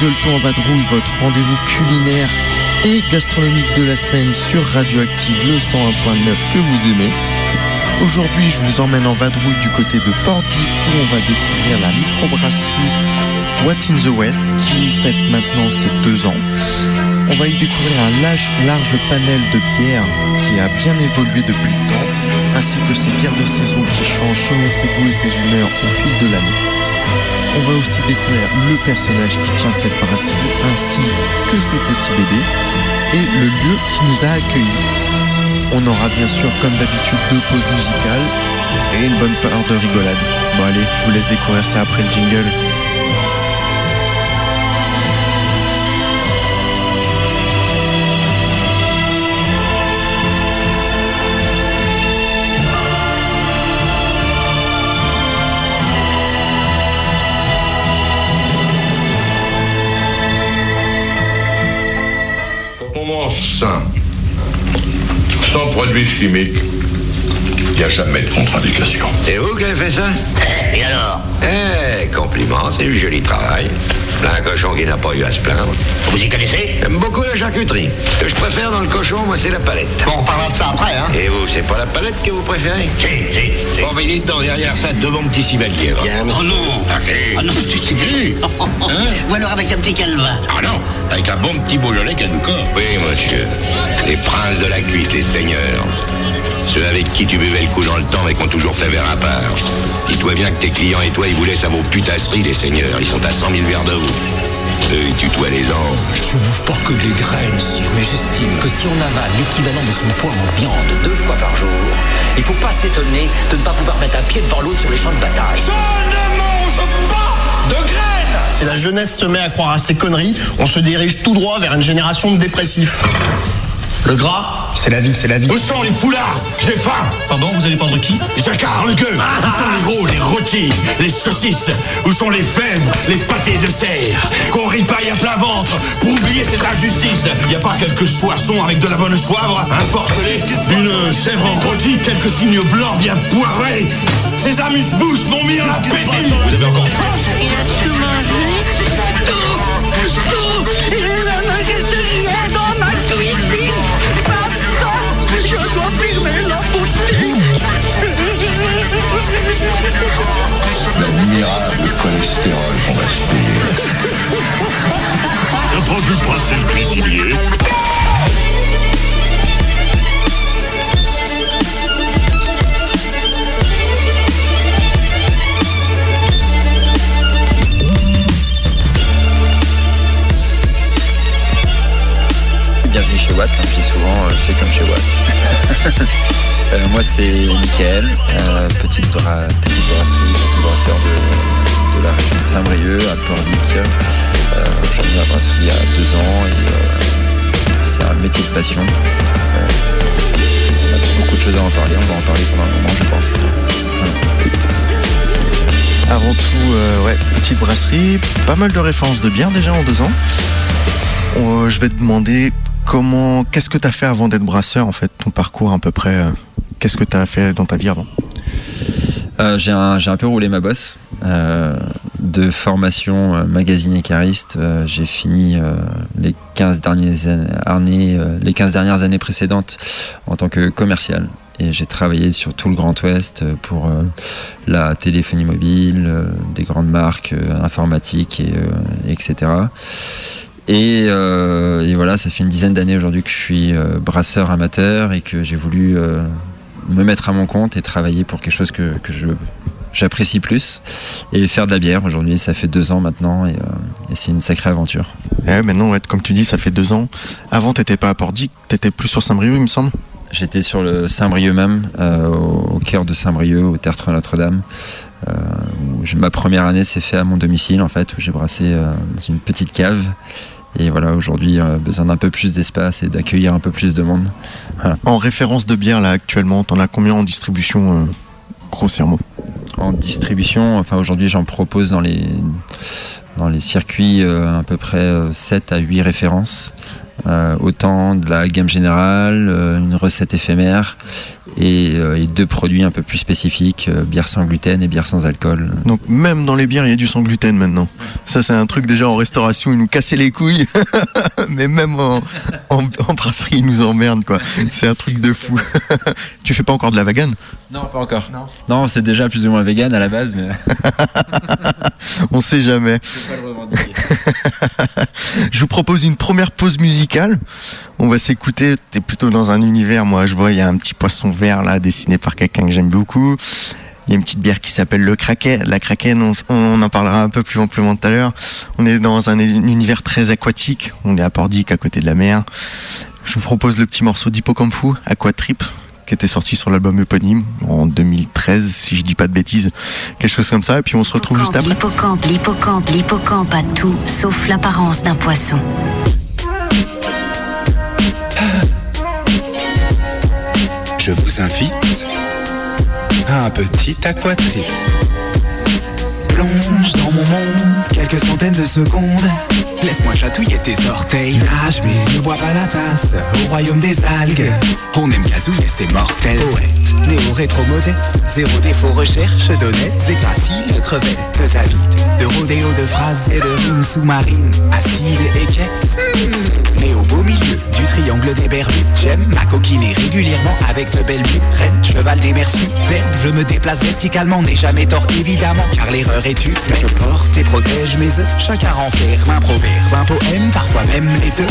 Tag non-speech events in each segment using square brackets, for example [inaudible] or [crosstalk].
gueuleton en vadrouille, votre rendez-vous culinaire et gastronomique de la semaine sur Radioactive le 101.9 que vous aimez. Aujourd'hui, je vous emmène en vadrouille du côté de Pordy où on va découvrir la microbrasserie What in the West qui fête maintenant ses deux ans. On va y découvrir un large, large panel de bières qui a bien évolué depuis le temps, ainsi que ses bières de saison qui changent selon ses goûts et ses humeurs au fil de l'année. On va aussi découvrir le personnage qui tient cette brasserie ainsi que ses petits bébés et le lieu qui nous a accueillis. On aura bien sûr comme d'habitude deux pauses musicales et une bonne part de rigolade. Bon allez, je vous laisse découvrir ça après le jingle. Sans produits chimiques, il n'y a jamais de contre-indication. C'est vous qui avez fait ça? Et alors? Eh, compliment, c'est du joli travail. Un cochon qui n'a pas eu à se plaindre. Vous y connaissez? J'aime beaucoup la charcuterie. Ce que je préfère dans le cochon, moi, c'est la palette. Bon, on parlera de ça après, hein Et vous, c'est pas la palette que vous préférez? Si, si, si. Bon, mais dites donc, derrière ça, deux bons petits cibaliers. va. Oh non Ah, si. Ah non, tu sais Si. [laughs] Ou alors avec un petit calva. Ah non, avec un bon petit Beaujolais qui a du corps. Oui, monsieur. Les princes de la cuite, les seigneurs. Ceux avec qui tu buvais le coup dans le temps mais qui ont toujours fait verre à part. Dis-toi bien que tes clients et toi, ils vous laissent à vos putasseries, les seigneurs. Ils sont à 100 000 verres de vous. Eux, ils tutoient les anges. Je bouffe pas que des graines, sire, mais j'estime que si on avale l'équivalent de son poids en viande deux fois par jour, il faut pas s'étonner de ne pas pouvoir mettre un pied devant l'autre sur les champs de bataille. Je ne mange pas de graines Si la jeunesse se met à croire à ces conneries, on se dirige tout droit vers une génération de dépressifs. Le gras, c'est la vie, c'est la vie. Où sont les poulards? J'ai faim. Pardon, vous allez prendre qui? Jacquard, le gueux Où sont les gros, les rôtis, les saucisses? Où sont les fèves, les pâtés de serre? Qu'on ripaille à plein ventre. Pour oublier cette injustice Y a pas quelques soissons avec de la bonne soivre? Un porcelet, une chèvre en rôti, quelques signes blancs bien poivrés Ces amuse-bouches m'ont mis en appétit. Vous avez encore faim? L'admirable cholestérol qu'on va se payer. T'as pas vu passer le cuisinier Bienvenue chez Watt, dit souvent euh, fait comme chez Watt. [laughs] Euh, moi c'est Mickaël, euh, petite, bra- petite brasserie, petit brasseur de, la région de Saint-Brieuc à Pornic. J'ai mis la brasserie il y a deux ans et c'est un métier de passion. On a beaucoup de choses à en parler, on va en parler pendant un moment je pense. Avant tout, ouais, petite brasserie, pas mal de références de bière déjà en deux ans. Je vais te demander comment, qu'est-ce que tu as fait avant d'être brasseur en fait, ton parcours à peu près. euh, qu'est-ce que tu as fait dans ta vie avant? Euh, j'ai un, peu roulé ma bosse. Euh, de formation magazine et cariste, j'ai fini les 15 dernières années, les 15 dernières années précédentes en tant que commercial. Et j'ai travaillé sur tout le Grand Ouest pour la téléphonie mobile, des grandes marques informatiques, et, etc. Et, euh, et voilà, ça fait une dizaine d'années aujourd'hui que je suis euh, brasseur amateur et que j'ai voulu euh, me mettre à mon compte et travailler pour quelque chose que, que je j'apprécie plus et faire de la bière aujourd'hui ça fait deux ans maintenant et, et c'est une sacrée aventure Ouais, maintenant, ouais, comme tu dis, ça fait deux ans. Avant, t'étais pas à Pordy, t'étais plus sur Saint-Brieuc, il me semble. j'étais sur le Saint-Brieuc même au, au cœur de Saint-Brieuc au Tertre Notre-Dame euh, où ma première année s'est fait à mon domicile en fait où j'ai brassé euh, dans une petite cave et voilà aujourd'hui euh, besoin d'un peu plus d'espace et d'accueillir un peu plus de monde En référence de bière, là, actuellement, t'en as combien en distribution, euh, grossièrement? En distribution. Enfin, aujourd'hui, j'en propose dans les, dans les circuits euh, à peu près euh, 7 à 8 références. Euh, autant de la gamme générale, euh, une recette éphémère et, euh, et deux produits un peu plus spécifiques, bière sans gluten et bière sans alcool. Donc même dans les bières, il y a du sans gluten maintenant. Ça, c'est un truc déjà en restauration, ils nous cassaient les couilles. [laughs] Mais même en, en, en brasserie, ils nous emmerdent, quoi. C'est un truc de fou. [laughs] tu fais pas encore de la vegan Non, pas encore. Non, c'est déjà plus ou moins vegan à la base, mais [laughs] On sait jamais. je pas le revendiquer. [laughs] Je vous propose une première pause musicale. On va s'écouter. T'es plutôt dans un univers. Moi, je vois, il y a un petit poisson vert là, dessiné par quelqu'un que j'aime beaucoup. Il y a une petite bière qui s'appelle le Kraken. La Kraken, on, on en parlera un peu plus amplement tout à l'heure. On est dans un univers très aquatique. On est à Pordic, à côté de la mer. Je vous propose le petit morceau d'Hippocampu, Aquatrip, qui était sorti sur l'album éponyme en 2013, si je dis pas de bêtises. Quelque chose comme ça. Et puis on se retrouve juste après. L'hippocampe, l'hippocampe, l'hippocampe a tout, sauf l'apparence d'un poisson. Je vous invite à un petit aquatrip. Dans mon monde quelques centaines de secondes. Laisse-moi chatouiller tes orteils. Nage mais ne bois pas la tasse. Au royaume des algues, on aime gazouiller, c'est mortel. Ouais, néo rétro modeste, zéro défaut recherche d'honnêtes et faciles crevettes, de avides, de rodéo de phrases et de rimes sous-marines, acides et caisses. Mais au beau milieu du triangle des Bermudes, j'aime ma coquiner régulièrement avec de belles reine cheval des mers. Je me déplace verticalement, n'ai jamais tort évidemment, car l'erreur est Je porte et protège mes œufs, chacun renferme un proverbe, un poème, parfois même les deux.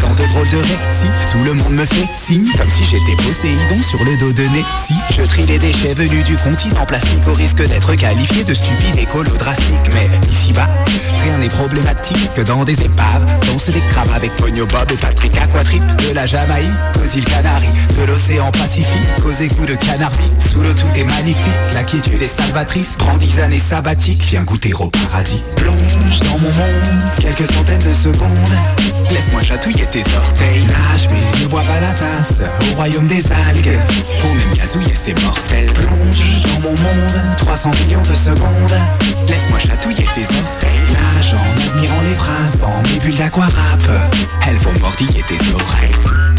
Dans de drôles de rectifs, tout le monde me fait signe, comme si j'étais Poséidon sur le dos de Nessie. Je trie les déchets venus du continent plastique au risque d'être qualifié de stupide écolo drastique. Mais ici-bas, rien n'est problématique que dans des épaves. Danse les crabes avec Pogno Bob et Patrick Aquatrip. De la Jamaïque aux îles Canaries, de l'océan Pacifique aux égouts de Canarvie. Sous le tout est magnifique, la quiétude est salvatrice. Prends dix années sabbatiques, viens goûter au paradis. Plonge dans mon monde, quelques centaines de secondes. Laisse-moi chatouiller tes orteils. Nage mais ne bois pas la tasse. Au royaume des algues, on aime gazouiller, c'est mortel. Plonge dans mon monde, 300 millions de secondes. Laisse-moi chatouiller tes orteils. Nage en admirant les phrases dans mes bulles d'aquarap. Elles vont mordiller tes oreilles.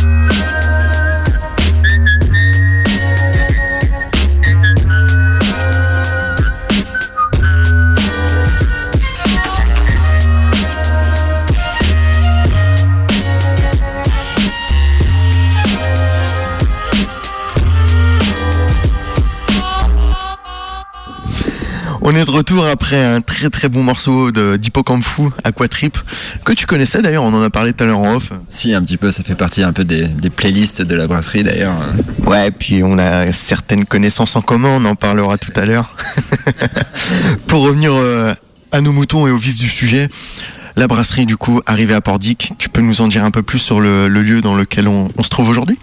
On est de retour après un très très bon morceau de- d'Hippocampu, Aquatrip, que tu connaissais d'ailleurs, on en a parlé tout à l'heure en off. Si, un petit peu, ça fait partie un peu des, des playlists de la brasserie d'ailleurs. Ouais, puis on a certaines connaissances en commun, on en parlera tout à l'heure. [laughs] Pour revenir euh, à nos moutons et au vif du sujet, la brasserie du coup arrivée à Pordic, tu peux nous en dire un peu plus sur le, le lieu dans lequel on, on se trouve aujourd'hui?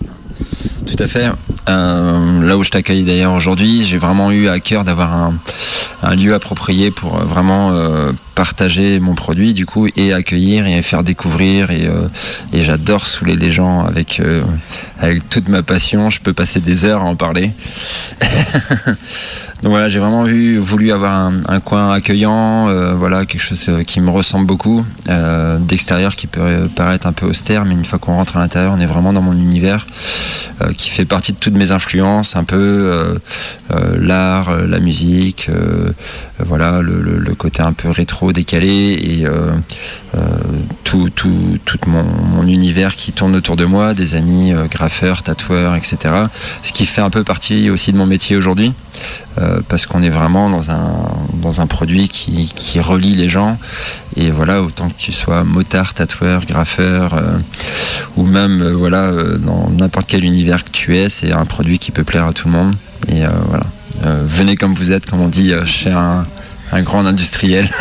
Tout à fait. Euh, là où je t'accueille d'ailleurs aujourd'hui, j'ai vraiment eu à cœur d'avoir un, lieu approprié pour euh, vraiment euh, partager mon produit du coup et accueillir et faire découvrir et, euh, j'adore saouler les gens avec, euh, avec toute ma passion. Je peux passer des heures à en parler. [laughs] Donc voilà, j'ai vraiment voulu avoir un, coin accueillant, euh, voilà, quelque chose qui me ressemble beaucoup, d'extérieur qui peut paraître un peu austère, mais une fois qu'on rentre à l'intérieur, on est vraiment dans mon univers, qui fait partie de toutes mes influences, un peu l'art, la musique, voilà, le côté un peu rétro, décalé, et euh, euh, tout, tout, tout mon, univers qui tourne autour de moi, des amis euh, graffeurs, tatoueurs, etc. Ce qui fait un peu partie aussi de mon métier aujourd'hui. Parce qu'on est vraiment dans un, produit qui, relie les gens. Et voilà, autant que tu sois motard, tatoueur, graffeur, ou même voilà, dans n'importe quel univers que tu es, c'est un produit qui peut plaire à tout le monde. Et voilà, venez comme vous êtes, comme on dit chez un grand industriel. [laughs]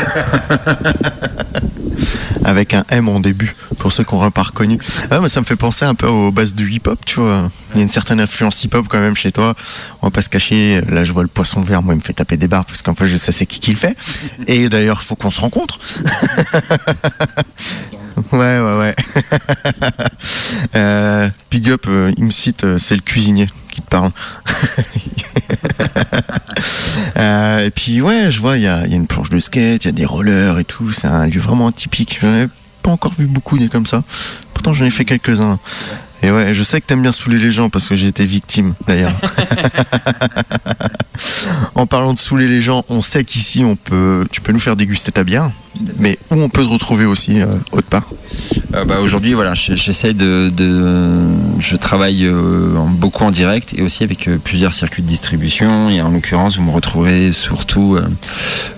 Avec un M en début, pour ceux qui n'auraient pas reconnu. Ah, moi, ça me fait penser un peu aux bases du hip-hop, tu vois. Il y a une certaine influence hip-hop quand même chez toi. On va pas se cacher. Là, je vois le poisson vert, moi, il me fait taper des barres parce qu'en fait, je sais c'est qui qui le fait. Et d'ailleurs, il faut qu'on se rencontre. [laughs] ouais, ouais, ouais. [laughs] euh, Up, euh, il me cite, euh, c'est le cuisinier qui te parle. Euh, et puis ouais, je vois, il y a, une planche de skate, il y a des rollers et tout. C'est un lieu vraiment atypique. J'en ai pas encore vu beaucoup des comme ça. pourtant j'en ai fait quelques-uns. Et ouais, je sais que t'aimes bien saouler les gens parce que j'ai été victime d'ailleurs. [laughs] en parlant de saouler les gens, on sait qu'ici on peut, tu peux nous faire déguster ta bière, mais où on peut te retrouver aussi euh, autre part? Euh, bah, Aujourd'hui, voilà, j'essaie de, de- Je travaille euh, beaucoup en direct et aussi avec euh, plusieurs circuits de distribution. Et en l'occurrence, vous me retrouverez surtout euh,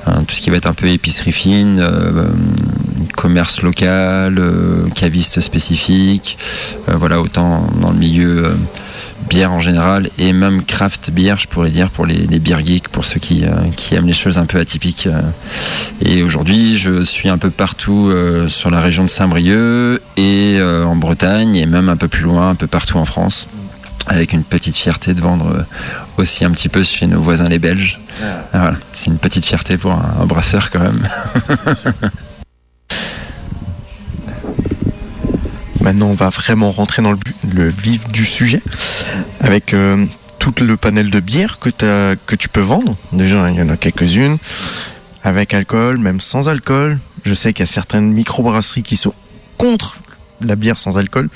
euh, tout ce qui va être un peu épicerie fine, euh, commerce local, euh, caviste spécifique. euh, voilà, autant dans le milieu. euh, bière en général et même craft beer je pourrais dire pour les, les beer geeks pour ceux qui, euh, qui aiment les choses un peu atypiques et aujourd'hui je suis un peu partout euh, sur la région de Saint-Brieuc et euh, en Bretagne et même un peu plus loin un peu partout en France avec une petite fierté de vendre aussi un petit peu chez nos voisins les Belges Voilà, c'est une petite fierté pour un, un brasseur quand même [laughs] Maintenant, on va vraiment rentrer dans le, vif du sujet avec euh, tout le panel de bières que, tu peux vendre. Déjà, il y en a quelques-unes avec alcool, même sans alcool. Je sais qu'il y a certaines microbrasseries qui sont contre la bière sans alcool.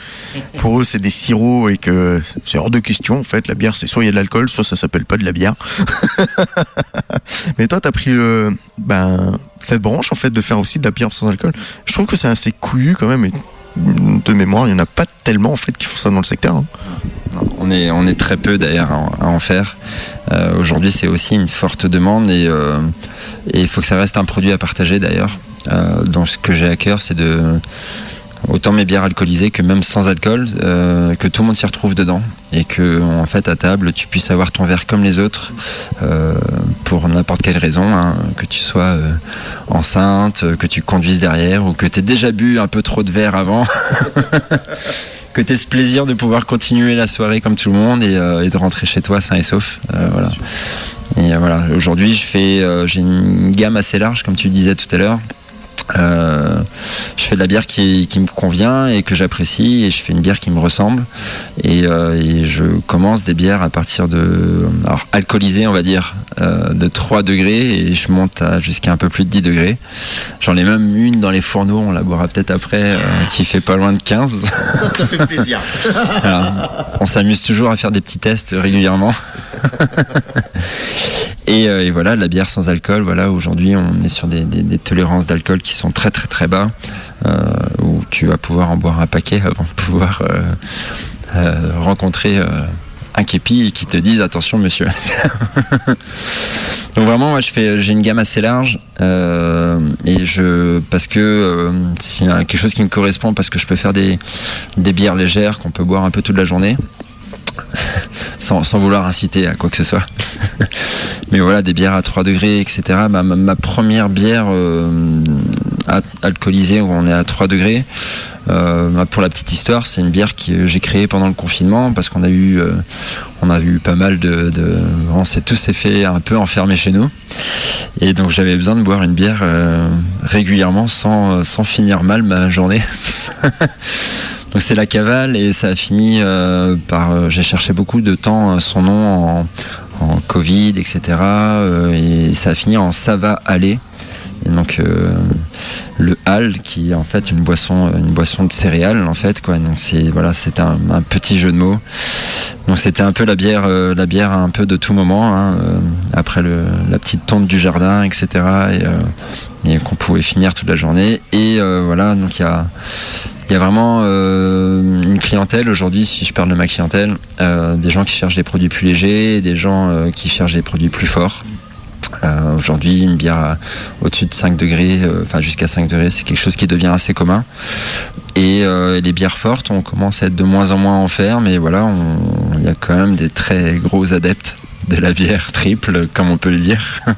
Pour eux, c'est des sirops et que c'est hors de question. En fait, la bière, c'est soit il y a de l'alcool, soit ça s'appelle pas de la bière. [laughs] Mais toi, t'as pris le, ben, cette branche en fait de faire aussi de la bière sans alcool. Je trouve que c'est assez couillu quand même. De mémoire, il n'y en a pas tellement en fait qui font ça dans le secteur. hein. On est, très peu d'ailleurs à, en- faire. Euh, Aujourd'hui, c'est aussi une forte demande et euh, et il faut que ça reste un produit à partager d'ailleurs. Euh, donc, ce que j'ai à cœur, c'est de autant mes bières alcoolisées que même sans alcool, euh, que tout le monde s'y retrouve dedans et que en fait à table tu puisses avoir ton verre comme les autres euh, pour n'importe quelle raison, hein, que tu sois euh, enceinte, que tu conduises derrière ou que tu aies déjà bu un peu trop de verre avant. [laughs] que tu aies ce plaisir de pouvoir continuer la soirée comme tout le monde et, et de rentrer chez toi sain et sauf. Voilà. Et voilà, aujourd'hui, je fais, j'ai une gamme assez large, comme tu le disais tout à l'heure. Euh, je fais de la bière qui, qui me convient et que j'apprécie et je fais une bière qui me ressemble et, euh, et je commence des bières à partir de alors alcoolisées on va dire euh, de 3 degrés et je monte à jusqu'à un peu plus de 10 degrés j'en ai même une dans les fourneaux on la boira peut-être après euh, qui fait pas loin de 15 Ça, ça fait plaisir. [laughs] On s'amuse toujours à faire des petits tests régulièrement. [laughs] et, euh, et voilà, la bière sans alcool, voilà, aujourd'hui on est sur des, des- des tolérances d'alcool qui sont très très très bas, euh, où tu vas pouvoir en boire un paquet [laughs] avant de pouvoir euh, euh, rencontrer un képi qui te dise attention monsieur. [laughs] Donc vraiment, moi, je fais, j'ai une gamme assez large et je parce que euh, c'est quelque chose qui me correspond parce que je peux faire des, des bières légères qu'on peut boire un peu toute la journée [laughs] sans, sans vouloir inciter à quoi que ce soit. Mais voilà, des bières à 3 degrés, etc. Ma, première bière alcoolisée où on est à 3 degrés, euh, bah, pour la petite histoire, c'est une bière que j'ai créée pendant le confinement parce qu'on a eu, euh, on a eu pas mal de, de on s'est tous fait un peu enfermer chez nous. Et donc j'avais besoin de boire une bière euh, régulièrement sans, sans finir mal ma journée. [laughs] donc c'est la cavale et ça a fini euh, par. euh, J'ai cherché beaucoup de temps euh, son nom en, en Covid, etc. euh, et ça a fini en ça va aller. Donc euh, le hal qui est en fait une boisson, une boisson de céréales en fait quoi. Donc c'est voilà, c'est un, petit jeu de mots. Donc c'était un peu la bière, euh, la bière un peu de tout moment, hein, euh, après la petite tonte du jardin, etc. Et, qu'on pouvait finir toute la journée. Et voilà, donc il y a, il y a vraiment une clientèle aujourd'hui, si je parle de ma clientèle, des gens qui cherchent des produits plus légers, des gens qui cherchent des produits plus forts. Euh, Aujourd'hui, une bière au-dessus de 5 degrés, euh, enfin jusqu'à 5 degrés, c'est quelque chose qui devient assez commun. Et euh, les bières fortes, on commence à être de moins en moins en faire, mais voilà, il y a quand même des très gros adeptes de la bière triple, comme on peut le dire. [laughs]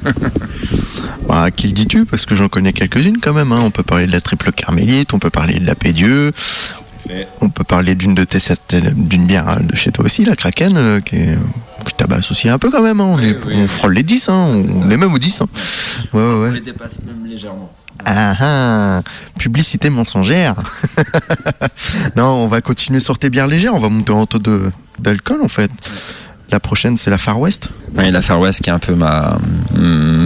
Bah, qui le dis-tu? Parce que j'en connais quelques-unes quand même. hein. On peut parler de la triple carmélite, on peut parler de la Pédieu, on peut parler d'une de tes d'une bière de chez toi aussi, la Kraken, euh, qui est que je tabasse aussi un peu quand même. hein. On, est- on frôle les 10, hein. on, on est même aux 10. hein. Ouais, ouais, ouais. les dépasse même légèrement. Ah ah, publicité mensongère. [laughs] non, on va continuer sur tes bières légères, on va monter en taux d'alcool en fait. La prochaine, c'est la Far West. Oui, la Far West qui est un peu ma,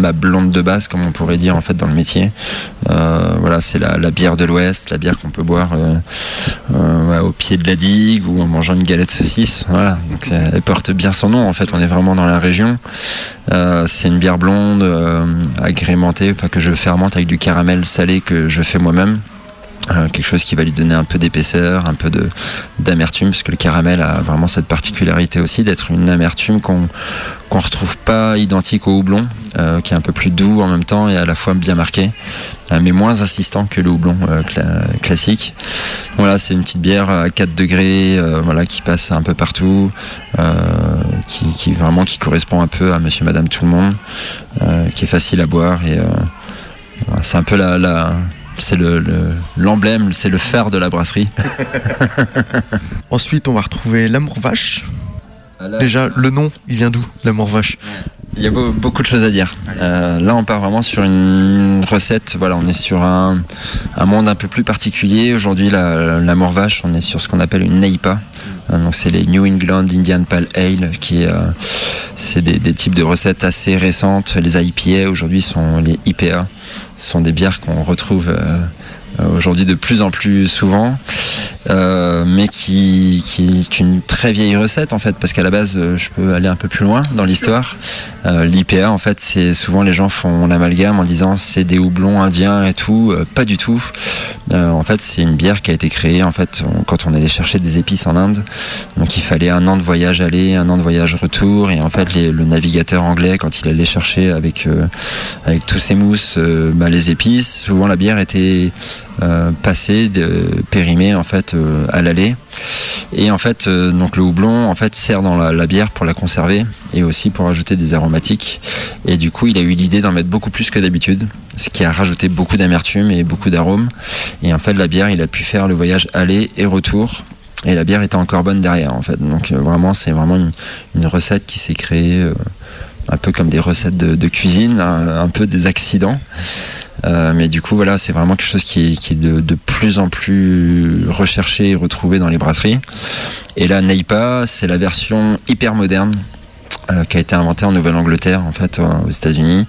ma blonde de base, comme on pourrait dire en fait dans le métier. Euh, voilà, c'est la, bière de l'Ouest, la bière qu'on peut boire euh, euh, au pied de la digue ou en mangeant une galette saucisse. Voilà, elle porte bien son nom. En fait, on est vraiment dans la région. c'est une bière blonde agrémentée, enfin que je fermente avec du caramel salé que je fais moi-même. Euh, quelque chose qui va lui donner un peu d'épaisseur, un peu de d'amertume, parce que le caramel a vraiment cette particularité aussi d'être une amertume qu'on qu'on retrouve pas identique au houblon, euh, qui est un peu plus doux en même temps et à la fois bien marqué, euh, mais moins insistant que le houblon classique. Voilà, c'est une petite bière à 4 degrés, voilà, qui passe un peu partout, qui, vraiment qui correspond un peu à Monsieur, Madame, tout le monde, qui est facile à boire et c'est un peu la, la c'est l'emblème, c'est le fer de la brasserie. [laughs] Ensuite, on va retrouver l'amour vache. Ah, Déjà, le nom, il vient d'où, l'amour vache? Il y a beaucoup de choses à dire. Euh, là, on part vraiment sur une recette. Voilà, on est sur un, monde un peu plus particulier. Aujourd'hui, l'amour vache, on est sur ce qu'on appelle une NEIPA. Euh, donc, c'est les New England Indian Pale Ale, qui euh, c'est des, des, types de recettes assez récentes. Les IPA aujourd'hui sont les IPA sont des bières qu'on retrouve euh, aujourd'hui de plus en plus souvent, euh, mais qui, qui, est une très vieille recette en fait, parce qu'à la base, euh, je peux aller un peu plus loin dans l'histoire. Euh, L'IPA, en fait, c'est souvent les gens font l'amalgame en disant c'est des houblons indiens et tout, pas du tout. en fait, c'est une bière qui a été créée en fait quand on allait chercher des épices en Inde. Donc il fallait un an de voyage aller, un an de voyage retour, et en fait le navigateur anglais quand il allait chercher avec avec tous ses mousses bah, les épices, souvent la bière était euh, passer, de, périmé en fait euh, à l'aller. Et en fait, euh, donc le houblon en fait sert dans la, bière pour la conserver et aussi pour ajouter des aromatiques. Et du coup, il a eu l'idée d'en mettre beaucoup plus que d'habitude, ce qui a rajouté beaucoup d'amertume et beaucoup d'arômes. Et en fait, la bière, il a pu faire le voyage aller et retour. Et la bière était encore bonne derrière, en fait. Donc vraiment, c'est vraiment une, recette qui s'est créée un peu comme des recettes de, cuisine, un, peu des accidents. Euh, mais du coup, voilà, c'est vraiment quelque chose qui est, de, plus en plus recherché et retrouvé dans les brasseries. Et la Neipa, c'est la version hyper moderne euh, qui a été inventée en Nouvelle-Angleterre, en fait, euh, aux États-Unis,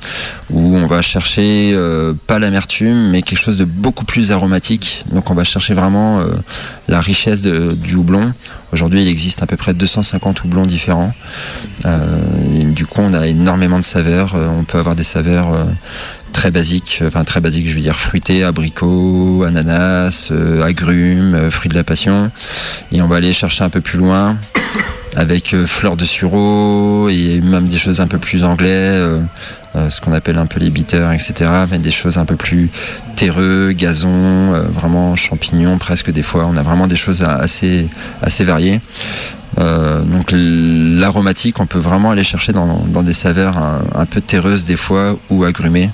où on va chercher pas l'amertume, mais quelque chose de beaucoup plus aromatique. Donc, on va chercher vraiment la richesse du houblon. Aujourd'hui, il existe à peu près 250 houblons différents. du coup, on a énormément de saveurs. on peut avoir des saveurs très basique, enfin très basique, je veux dire fruité, abricot, ananas, euh, agrumes, euh, fruits de la passion. Et on va aller chercher un peu plus loin avec euh, fleurs de sureau et même des choses un peu plus anglais, ce qu'on appelle un peu les bitters, etc. Mais des choses un peu plus terreux, gazon, vraiment champignons presque des fois. On a vraiment des choses assez, variées. Euh, donc l'aromatique, on peut vraiment aller chercher dans, des saveurs un, peu terreuses des fois ou agrumées.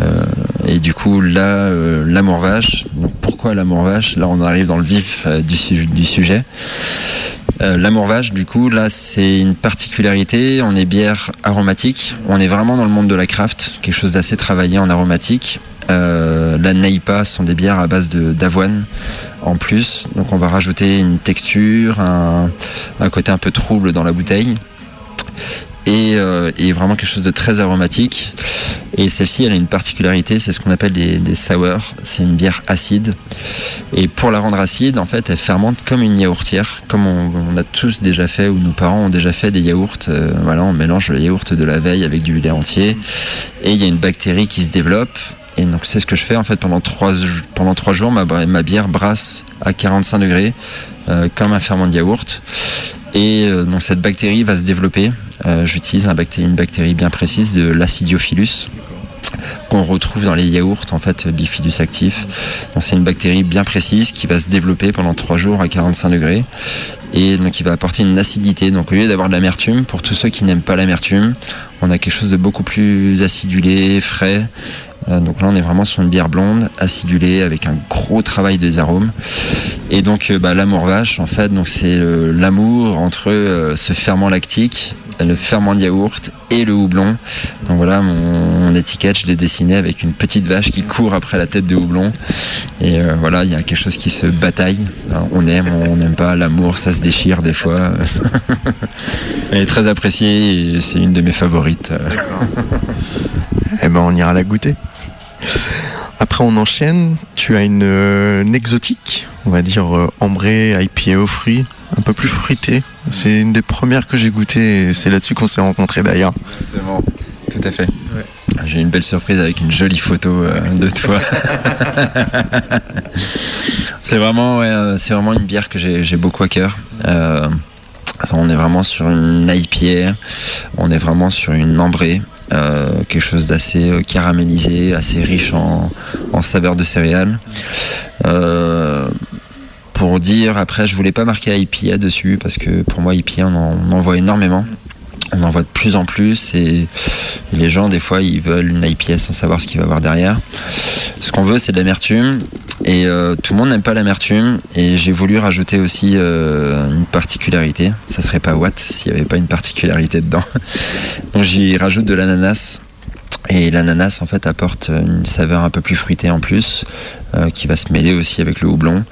Euh, et du coup, là, euh, l'amour vache. Pourquoi l'amour vache Là, on arrive dans le vif du, du, sujet. L'amour vache, du coup, là, c'est une particularité. On est bière aromatique. On est vraiment dans le monde de la craft, quelque chose d'assez travaillé en aromatique. Euh, la Neipa sont des bières à base d'avoine en plus. Donc on va rajouter une texture, un, côté un peu trouble dans la bouteille. Euh, et, vraiment quelque chose de très aromatique. Et celle-ci, elle a une particularité, c'est ce qu'on appelle des, des sours. C'est une bière acide. Et pour la rendre acide, en fait, elle fermente comme une yaourtière, comme on, a tous déjà fait ou nos parents ont déjà fait des yaourts. Euh, voilà, on mélange le yaourt de la veille avec du lait entier. Et il y a une bactérie qui se développe et donc c'est ce que je fais en fait pendant trois, pendant trois jours. Ma, ma bière brasse à 45 degrés euh, comme un ferment de yaourt. Et euh, donc cette bactérie va se développer. Euh, j'utilise une bactérie bien précise de l'acidiophilus qu'on retrouve dans les yaourts en fait bifidus actif. Donc c'est une bactérie bien précise qui va se développer pendant trois jours à 45 degrés et donc il va apporter une acidité. Donc au lieu d'avoir de l'amertume, pour tous ceux qui n'aiment pas l'amertume, on a quelque chose de beaucoup plus acidulé, frais donc là, on est vraiment sur une bière blonde, acidulée, avec un gros travail des arômes. Et donc, euh, bah, l'amour vache, en fait, donc c'est euh, l'amour entre ce ferment lactique, le ferment de yaourt et le houblon. Donc voilà, mon, étiquette, je l'ai dessinée avec une petite vache qui court après la tête de houblon. Et voilà, il y a quelque chose qui se bataille. on aime, on n'aime pas, l'amour, ça se déchire des fois. [laughs] Elle est très appréciée et c'est une de mes favorites. eh ben, on ira la goûter. Après, on enchaîne. Tu as une, euh, une exotique, on va dire euh, ambrée, IPA aux fruits, un peu plus fruitée. C'est une des premières que j'ai goûtées et c'est là-dessus qu'on s'est rencontrés d'ailleurs. Exactement. Tout à fait. J'ai une belle surprise avec une jolie photo euh, de toi. [laughs] c'est vraiment, ouais, c'est vraiment une bière que j'ai j'ai beaucoup à cœur. Euh, on est vraiment sur une IPA, on est vraiment sur une ambrée, euh, quelque chose d'assez euh, caramélisé, assez riche en, saveurs de céréales. Euh, pour dire, après, je voulais pas marquer IPA dessus parce que pour moi, IPA, on en voit énormément. On en voit de plus en plus et, les gens, des fois, ils veulent une IPA sans savoir ce qu'il va y avoir derrière. Ce qu'on veut, c'est de l'amertume et euh, tout le monde n'aime pas l'amertume et j'ai voulu rajouter aussi euh, une particularité. Ça serait pas Watt s'il n'y avait pas une particularité dedans. [laughs] J'y rajoute de l'ananas. Et l'ananas en fait apporte une saveur un peu plus fruitée en plus, euh, qui va se mêler aussi avec le houblon,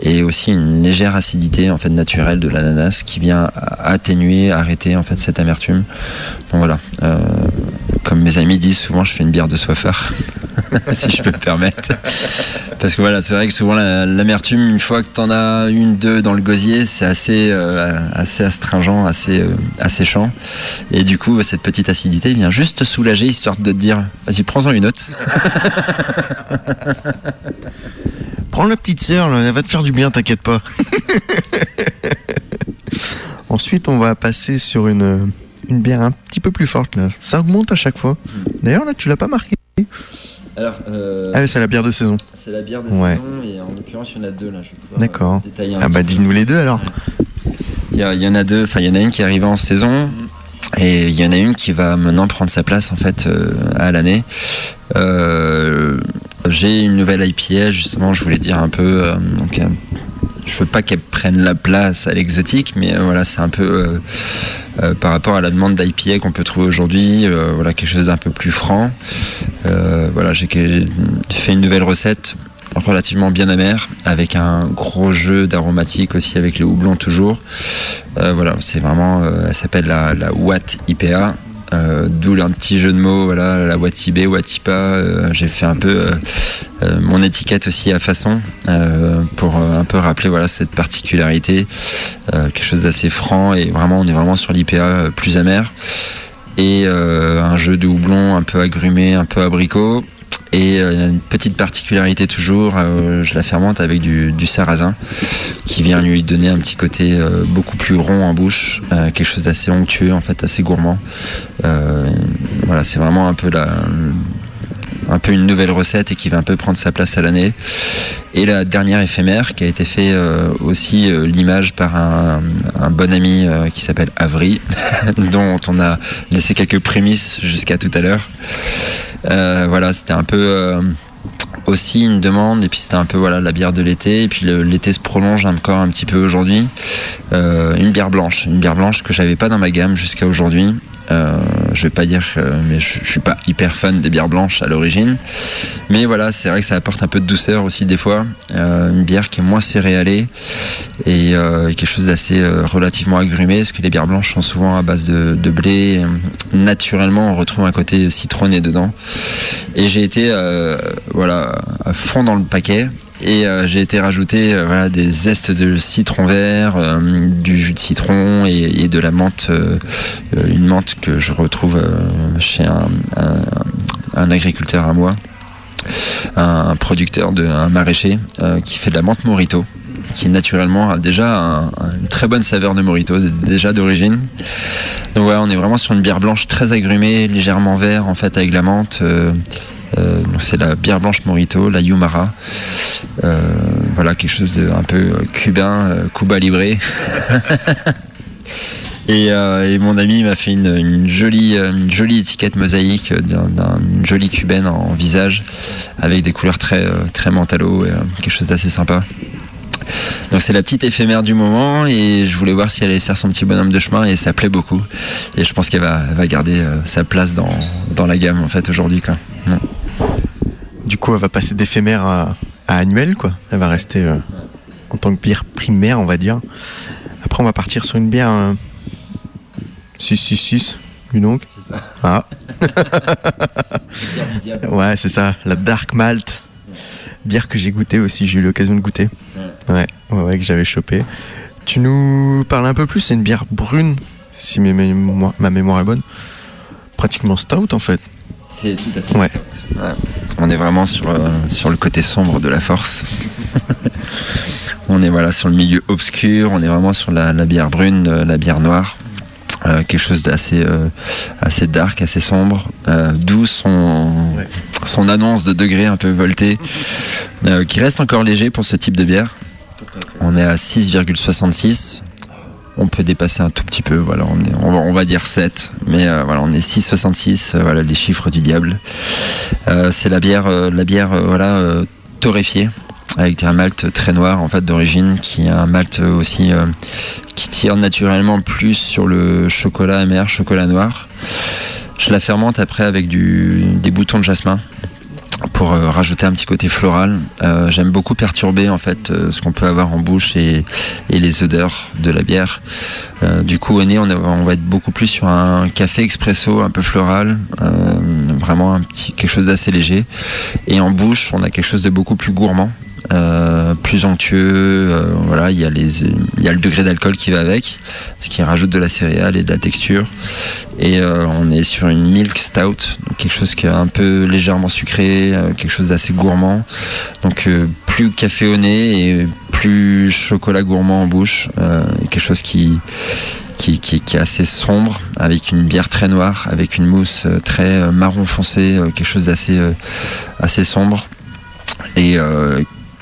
et aussi une légère acidité en fait naturelle de l'ananas qui vient atténuer, arrêter en fait cette amertume. Voilà, euh, comme mes amis disent souvent, je fais une bière de soifard, [laughs] si je peux me permettre. Parce que voilà, c'est vrai que souvent la- l'amertume, une fois que t'en as une, deux dans le gosier, c'est assez, euh, assez astringent, assez, euh, asséchant. Et du coup, cette petite acidité vient juste soulager, histoire de te dire, vas-y, prends-en une autre. [laughs] Prends la petite sœur, elle va te faire du bien, t'inquiète pas. [laughs] Ensuite, on va passer sur une, une bière un petit peu plus forte là. Ça augmente à chaque fois. D'ailleurs, là, tu l'as pas marqué. Alors, euh, Ah, ouais, c'est la bière de saison. c'est la bière de Ouais. saison, et en l'occurrence, il y en a deux là. Je vais pouvoir, D'accord. euh, détailler un Ah, bah, dis-nous les deux alors. Il y, a- il y en a deux, enfin il y en a une qui arrive en saison et il y en a une qui va maintenant prendre sa place en fait euh, à l'année. Euh, J'ai une nouvelle IPA justement, je voulais dire un peu, donc je veux pas qu'elle prenne la place à l'exotique, mais euh, voilà c'est un peu euh, euh, par rapport à la demande d'IPA qu'on peut trouver aujourd'hui, voilà quelque chose d'un peu plus franc. Voilà j'ai fait une nouvelle recette relativement bien amère avec un gros jeu d'aromatique aussi avec le houblon toujours voilà c'est vraiment elle s'appelle la, la Watt IPA euh, d'où un petit jeu de mots voilà la Wattibé Wattipa euh, j'ai fait un peu euh, euh, mon étiquette aussi à façon euh, pour un peu rappeler voilà cette particularité quelque chose d'assez franc et vraiment on est vraiment sur l'IPA plus amer. Et un jeu de houblon un peu agrumé un peu abricot et euh, une petite particularité toujours, euh, je la fermente avec du, sarrasin qui vient lui donner un petit côté euh, beaucoup plus rond en bouche, quelque chose d'assez onctueux en fait, assez gourmand. Voilà, c'est vraiment un peu la, un peu une nouvelle recette et qui va un peu prendre sa place à l'année. Et la dernière éphémère qui a été fait euh, aussi euh, l'image par un, bon ami euh, qui s'appelle Avry, [laughs] dont on a laissé quelques prémices jusqu'à tout à l'heure. Euh, voilà, c'était un peu aussi une demande et puis c'était un peu voilà la bière de l'été et puis l'été se prolonge encore un petit peu aujourd'hui. Une bière blanche, une bière blanche que j'avais pas dans ma gamme jusqu'à aujourd'hui. Euh, je vais pas dire, euh, mais je, je suis pas hyper fan des bières blanches à l'origine. Mais voilà, c'est vrai que ça apporte un peu de douceur aussi des fois. Euh, une bière qui est moins céréalée et euh, quelque chose d'assez euh, relativement agrumé, parce que les bières blanches sont souvent à base de, de blé. Naturellement, on retrouve un côté citronné dedans. Et j'ai été voilà à fond dans le paquet. Et euh, j'ai été rajouter euh, des zestes de citron vert, euh, du jus de citron et, de la menthe, une menthe que je retrouve chez un, agriculteur à moi, un producteur, un maraîcher qui fait de la menthe morito, qui naturellement a déjà un- un- une très bonne saveur de morito, déjà d'origine. Donc voilà, on est vraiment sur une bière blanche très agrumée, légèrement vert en fait avec la menthe. Euh, c'est la bière blanche Morito, la Yumara. Euh, voilà, quelque chose de un peu euh, cubain, Cuba Libre. [laughs] et, mon ami m'a fait une, jolie, étiquette mosaïque d'un- d'une jolie cubaine en visage, avec des couleurs très, très mentalo, et, quelque chose d'assez sympa. Donc c'est la petite éphémère du moment et je voulais voir si elle allait faire son petit bonhomme de chemin et ça plaît beaucoup. Et je pense qu'elle va, garder sa place dans, la gamme en fait aujourd'hui. Du coup, elle va passer d'éphémère à, à annuel, quoi. Elle va rester euh, en tant que bière primaire, on va dire. Après, on va partir sur une bière euh, 666, dis donc. C'est ça. Ah. [laughs] ouais, c'est ça, la Dark Malt bière que j'ai goûté aussi, j'ai eu l'occasion de goûter. Ouais, ouais, ouais, que j'avais chopé. Tu nous parles un peu plus, c'est une bière brune, si mes mémo- ma mémoire est bonne. Pratiquement stout en fait. C'est tout à fait. Ouais. On est vraiment sur, euh, sur le côté sombre de la force. on est voilà sur le milieu obscur, on est vraiment sur la, bière brune, euh, la bière noire. Euh, quelque chose d'assez assez dark, assez sombre, d'où son, son annonce de degré un peu volté, qui reste encore léger pour ce type de bière. On est à 6,66. On peut dépasser un tout petit peu, voilà, on, va, dire 7, mais euh, voilà, on est 6,66, euh, voilà les chiffres du diable. Euh, c'est la bière, la bière voilà, torréfiée, avec un malt très noir en fait d'origine, qui est un malt aussi qui tire naturellement plus sur le chocolat amer, chocolat noir. Je la fermente après avec des boutons de jasmin pour euh, rajouter un petit côté floral. Euh, J'aime beaucoup perturber en fait euh, ce qu'on peut avoir en bouche et, les odeurs de la bière. Du coup au nez on, va être beaucoup plus sur un café expresso un peu floral, vraiment un petit quelque chose d'assez léger. Et en bouche on a quelque chose de beaucoup plus gourmand. Euh, plus onctueux, euh, voilà, il y a les, il y a le degré d'alcool qui va avec, ce qui rajoute de la céréale et de la texture. Et euh, on est sur une milk stout, donc quelque chose qui est un peu légèrement sucré, quelque chose d'assez gourmand. Donc plus café au nez et plus chocolat gourmand en bouche, quelque chose qui, qui, qui- est assez sombre, avec une bière très noire, avec une mousse très marron foncé, quelque chose d'assez assez sombre. Et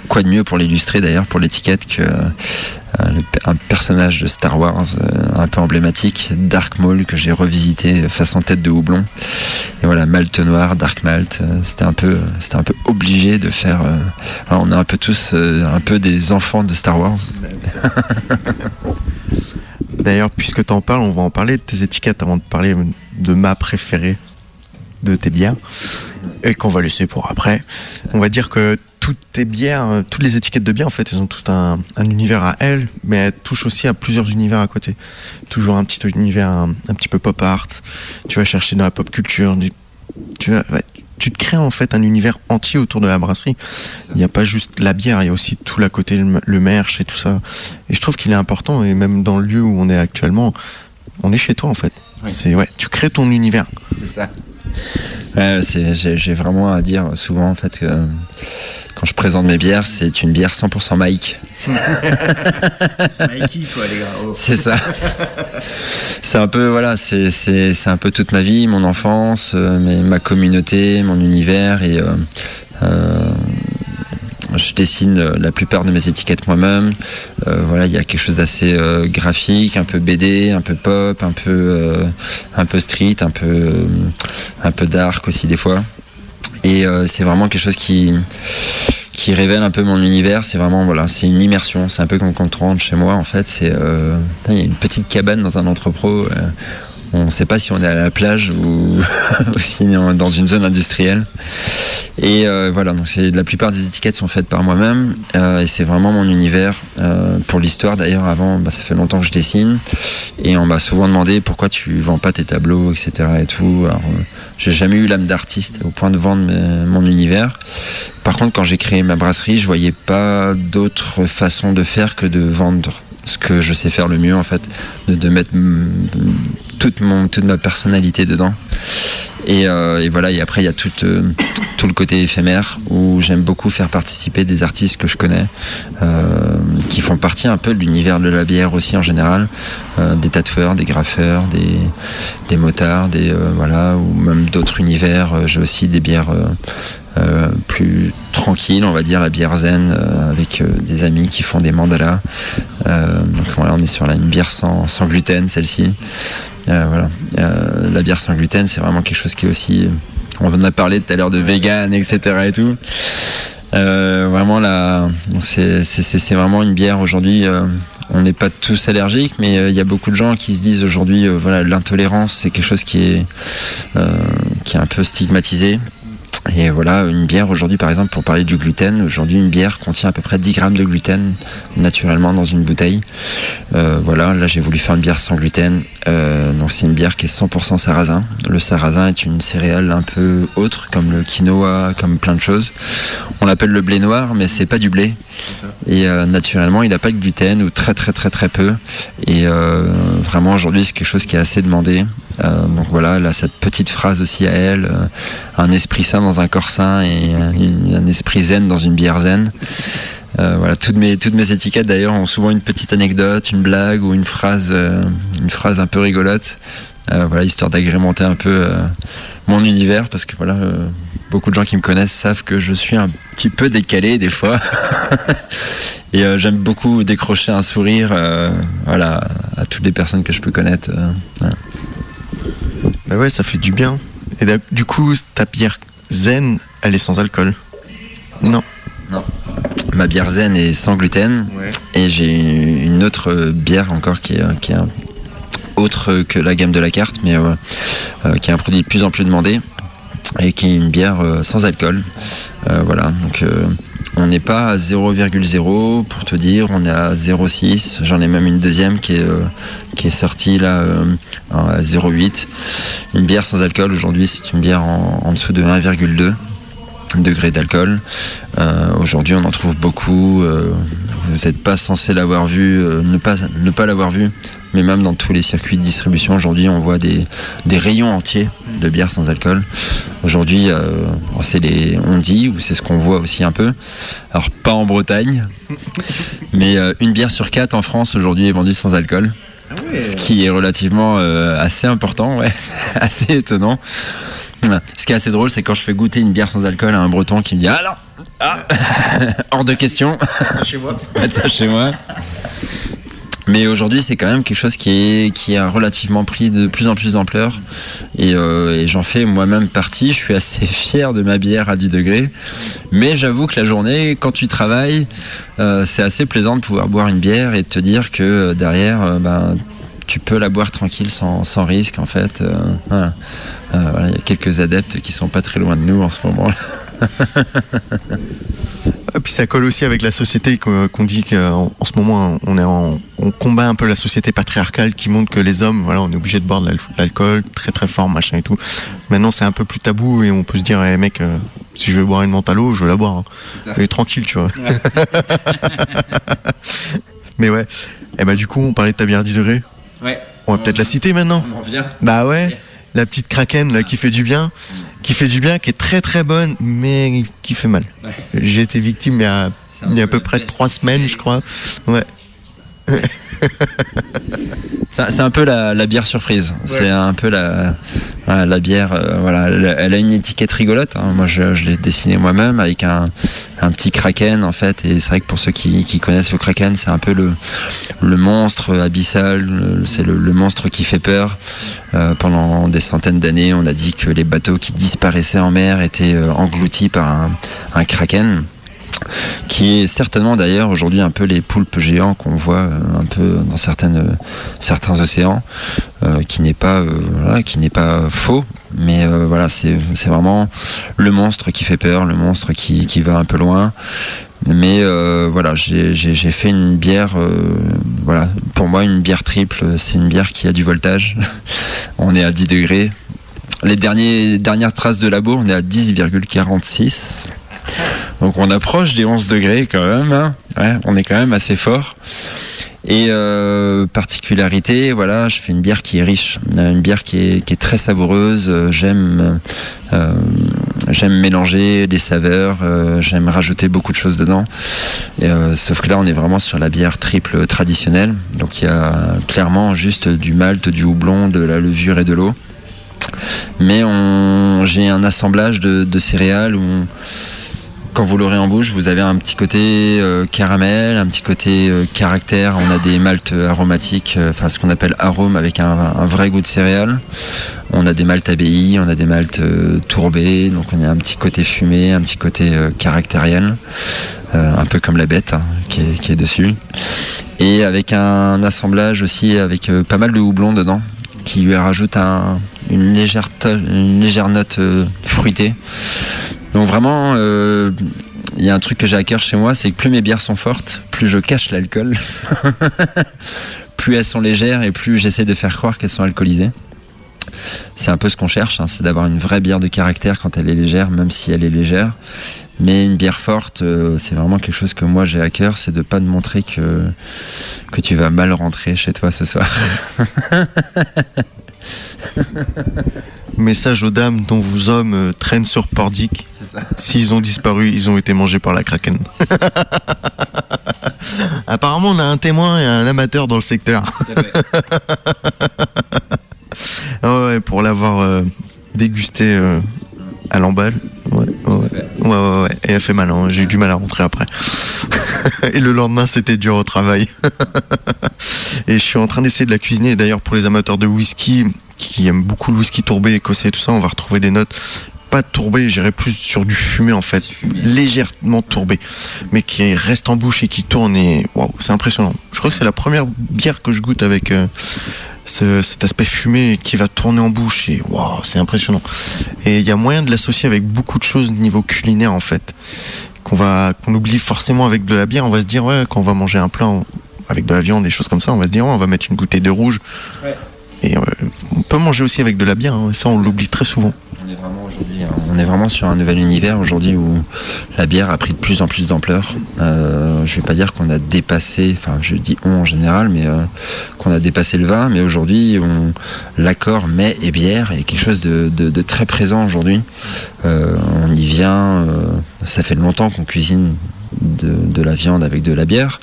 quoi de mieux pour l'illustrer d'ailleurs, pour l'étiquette, que euh, un personnage de Star Wars euh, un peu emblématique, Dark Maul, que j'ai revisité façon tête de houblon. Et voilà, Malte Noir, Dark Malt, euh, c'était un peu, c'était un peu obligé de faire. on est un peu tous un peu des enfants de Star Wars. [laughs] D'ailleurs, puisque tu en parles, on va en parler de tes étiquettes avant de parler de ma préférée de tes bières et qu'on va laisser pour après. On va dire que toutes tes bières, euh, toutes les étiquettes de bières, en fait, elles ont tout un, un univers à elles, mais elles touchent aussi à plusieurs univers à côté. Toujours un petit univers un, un petit peu pop art. Tu vas chercher dans la pop culture. du- tu, vas- ouais, tu te crées en fait un univers entier autour de la brasserie. Il n'y a pas juste la bière, il y a aussi tout la côté, le, le merch et tout ça. Et je trouve qu'il est important, et même dans le lieu où on est actuellement, on est chez toi en fait. C'est ouais, tu crées ton univers. C'est ça. Ouais, j'ai vraiment à dire souvent en fait que quand je présente mes bières, c'est une bière 100% Mike. C'est Mikey, quoi, les gars. Oh. C'est ça. C'est un peu voilà, c'est un peu toute ma vie, mon enfance, euh, ma communauté, mon univers et euh, euh, je dessine euh, la plupart de mes étiquettes moi-même. Euh, voilà, il y a quelque chose d'assez euh, graphique, un peu BD, un peu pop, un peu un peu street, un peu dark aussi des fois. Et c'est vraiment quelque chose qui révèle un peu mon univers. C'est vraiment voilà, c'est une immersion. C'est un peu comme quand on rentre chez moi en fait. C'est il y a une petite cabane dans un entrepôt. On ne sait pas si on est à la plage [laughs] ou, si on est dans une zone industrielle. Et euh, voilà, donc la plupart des étiquettes sont faites par moi-même euh, et c'est vraiment mon univers. Euh, pour l'histoire d'ailleurs, avant, bah, ça fait longtemps que je dessine et on m'a souvent demandé pourquoi tu vends pas tes tableaux, etc. Et tout. Alors, j'ai jamais eu l'âme d'artiste au point de vendre mon univers. Par contre, quand j'ai créé ma brasserie, je voyais pas d'autre façon de faire que de vendre ce que je sais faire le mieux en fait, de, mettre toute ma personnalité dedans. Et, euh, et voilà, et après il y a tout, euh, tout le côté éphémère où j'aime beaucoup faire participer des artistes que je connais, euh, qui font partie un peu de l'univers de la bière aussi en général, des tatoueurs, des graffeurs, des, motards, des voilà, ou même d'autres univers. J'ai aussi des bières euh, plus tranquilles, on va dire la bière zen, euh, avec euh, des amis qui font des mandalas. Donc voilà, on est sur une bière sans, gluten, celle-ci. Voilà. La bière sans gluten, c'est vraiment quelque chose qui est aussi. On en a parlé tout à l'heure de vegan, etc. et tout. Vraiment, là, c'est vraiment une bière aujourd'hui. on n'est pas tous allergiques, mais il y a beaucoup de gens qui se disent aujourd'hui, voilà, l'intolérance, c'est quelque chose qui est, qui est un peu stigmatisé. Et voilà, une bière aujourd'hui, par exemple, pour parler du gluten, aujourd'hui, une bière contient à peu près 10 grammes de gluten naturellement dans une bouteille. Euh, voilà, là, j'ai voulu faire une bière sans gluten. Euh, donc, c'est une bière qui est 100% sarrasin. Le sarrasin est une céréale un peu autre, comme le quinoa, comme plein de choses. On l'appelle le blé noir, mais c'est pas du blé. Et euh, naturellement, il n'a pas de gluten ou très très très très peu. Et euh, vraiment, aujourd'hui, c'est quelque chose qui est assez demandé. Euh, donc voilà, elle a cette petite phrase aussi à elle, euh, un esprit sain dans un corps sain et un, esprit zen dans une bière zen. Euh, voilà, toutes mes, étiquettes d'ailleurs ont souvent une petite anecdote, une blague ou une phrase, un peu rigolote. Voilà, histoire d'agrémenter un peu mon univers parce que voilà, beaucoup de gens qui me connaissent savent que je suis un petit peu décalé des fois. [laughs] Et j'aime beaucoup décrocher un sourire à toutes les personnes que je peux connaître. Bah ouais, ça fait du bien. Et du coup, ta bière zen, elle est sans alcool Non. Ma bière zen est sans gluten. Et j'ai une autre euh, bière encore qui est, euh, qui est un- autre que la gamme de la carte, mais euh, euh, qui est un produit de plus en plus demandé et qui est une bière euh, sans alcool. Voilà, donc on n'est pas à 0,0 pour te dire, on est à 0,6. J'en ai même une deuxième qui est, qui est sortie là euh, à 0,8. Une bière sans alcool aujourd'hui, c'est une bière en, dessous de 1,2 degrés d'alcool. Euh, Aujourd'hui, on en trouve beaucoup. euh, vous n'êtes pas censé l'avoir vu, ne pas, ne pas l'avoir vu. Mais même dans tous les circuits de distribution, aujourd'hui, on voit des, des rayons entiers de bières sans alcool. Aujourd'hui, c'est les, on dit, ou c'est ce qu'on voit aussi un peu. Alors, pas en Bretagne, [laughs] mais une bière sur quatre en France aujourd'hui est vendue sans alcool. Ce qui est relativement euh, assez important, ouais, [laughs] assez étonnant. Ce qui est assez drôle, c'est quand je fais goûter une bière sans alcool à un breton qui me dit Ah non ah, [laughs] Hors de question chez moi. Faites ça chez moi. Mais aujourd'hui, c'est quand même quelque chose qui, est, qui a relativement pris de plus en plus d'ampleur. Et, euh, j'en fais moi-même partie. Je suis assez [laughs] fier de ma bière à 10 degrés. Mais j'avoue que la journée, quand tu travailles, euh, c'est assez plaisant de pouvoir boire une bière et de te dire que euh, derrière, ben, tu peux la boire tranquille sans, sans risque en fait. Euh, voilà. Euh, voilà, Il y a quelques adeptes qui sont pas très loin de nous en ce moment. [laughs] Et puis ça colle aussi avec la société qu'on dit qu'en en ce moment on est en, on combat un peu la société patriarcale qui montre que les hommes voilà on est obligé de boire de l'al- l'alcool très très fort machin et tout. Maintenant c'est un peu plus tabou et on peut se dire eh, mec euh, si je veux boire une menthe à l'eau je veux la boire. hein. Et tranquille tu vois. [laughs] Mais ouais. Et bah du coup on parlait de ta bière 10 degrés. Ouais. On va peut-être la citer maintenant. On en revient. Bah ouais, la petite kraken là qui fait du bien, qui fait du bien, qui est très très bonne, mais qui fait mal. Ouais. J'ai été victime il y a, il y a à peu peu près trois semaines, je crois. Ouais. [laughs] C'est un peu la, la bière surprise. C'est un peu la, voilà, la bière. euh, voilà, elle, a une étiquette rigolote. hein. Moi, je, je l'ai dessinée moi-même avec un, un petit kraken en fait. Et c'est vrai que pour ceux qui, qui connaissent le kraken, c'est un peu le, le monstre abyssal. C'est le, le monstre qui fait peur. Euh, pendant des centaines d'années, on a dit que les bateaux qui disparaissaient en mer étaient euh, engloutis par un, un kraken qui est certainement d'ailleurs aujourd'hui un peu les poulpes géants qu'on voit euh, un peu dans certains océans, euh, qui n'est pas, euh, voilà, qui n'est pas faux, mais voilà, c'est vraiment le monstre qui fait peur, le monstre qui, qui va un peu loin. Mais voilà, j'ai fait une bière, voilà, pour moi une bière triple, c'est une bière qui a du voltage. [laughs] on est à 10 degrés. Les derniers, dernières traces de labo, on est à 10,46. Donc on approche des 11 degrés quand même. hein. On est quand même assez fort. Et euh, particularité, voilà, je fais une bière qui est riche, Euh, une bière qui est, très savoureuse. Euh, J'aime, mélanger des saveurs, j'aime rajouter beaucoup de choses dedans. Sauf que là, on est vraiment sur la bière triple traditionnelle. Donc il y a clairement juste du malt, du houblon, de la levure et de l'eau. Mais j'ai un assemblage de, céréales où quand vous l'aurez en bouche, vous avez un petit côté euh, caramel, un petit côté euh, caractère. On a des maltes aromatiques, euh, enfin ce qu'on appelle arôme avec un, vrai goût de céréales. On a des maltes abbayes, on a des maltes tourbées, donc on a un petit côté fumé, un petit côté caractériel, un peu comme la bête hein, qui, est, dessus. Et avec un assemblage aussi avec pas mal de houblon dedans, qui lui rajoute un- une, légère note fruitée. Donc vraiment, euh, il y a un truc que j'ai à cœur chez moi, c'est que plus mes bières sont fortes, plus je cache l'alcool. [laughs] plus elles sont légères et plus j'essaie de faire croire qu'elles sont alcoolisées. C'est un peu ce qu'on cherche, hein, c'est d'avoir une vraie bière de caractère quand elle est légère, même si elle est légère. Mais une bière forte, euh, c'est vraiment quelque chose que moi j'ai à cœur, c'est de pas te montrer que, que tu vas mal rentrer chez toi ce soir. [laughs] [laughs] Message aux dames dont vos hommes euh, traînent sur Pordic. [laughs] S'ils ont disparu, ils ont été mangés par la Kraken. [laughs] Apparemment, on a un témoin et un amateur dans le secteur. Ah ouais, pour l'avoir euh, dégusté euh, à l'emballe. Ouais, ouais, ouais, ouais, ouais. Et elle fait mal, hein. j'ai eu du mal à rentrer après. [laughs] et le lendemain, c'était dur au travail. [laughs] et je suis en train d'essayer de la cuisiner. D'ailleurs, pour les amateurs de whisky qui aiment beaucoup le whisky tourbé, écossais et tout ça, on va retrouver des notes pas tourbé, j'irais plus sur du fumé en fait, légèrement tourbé, mais qui reste en bouche et qui tourne et waouh, c'est impressionnant. Je crois que c'est la première bière que je goûte avec euh, ce- cet aspect fumé qui va tourner en bouche et waouh, c'est impressionnant. Et il y a moyen de l'associer avec beaucoup de choses niveau culinaire en fait, qu'on va qu'on oublie forcément avec de la bière. On va se dire ouais, quand on va manger un plat avec de la viande, des choses comme ça, on va se dire ouais, on va mettre une bouteille de rouge. Et euh, on peut manger aussi avec de la bière, hein, ça on l'oublie très souvent. On est vraiment aujourd'hui, hein, on est vraiment sur un nouvel univers aujourd'hui où la bière a pris de plus en plus d'ampleur. Euh, je vais pas dire qu'on a dépassé, enfin je dis on en général, mais euh, qu'on a dépassé le vin, mais aujourd'hui on l'accord mets et bière est quelque chose de, très présent aujourd'hui. Euh, on y vient, ça fait longtemps qu'on cuisine de, la viande avec de la bière,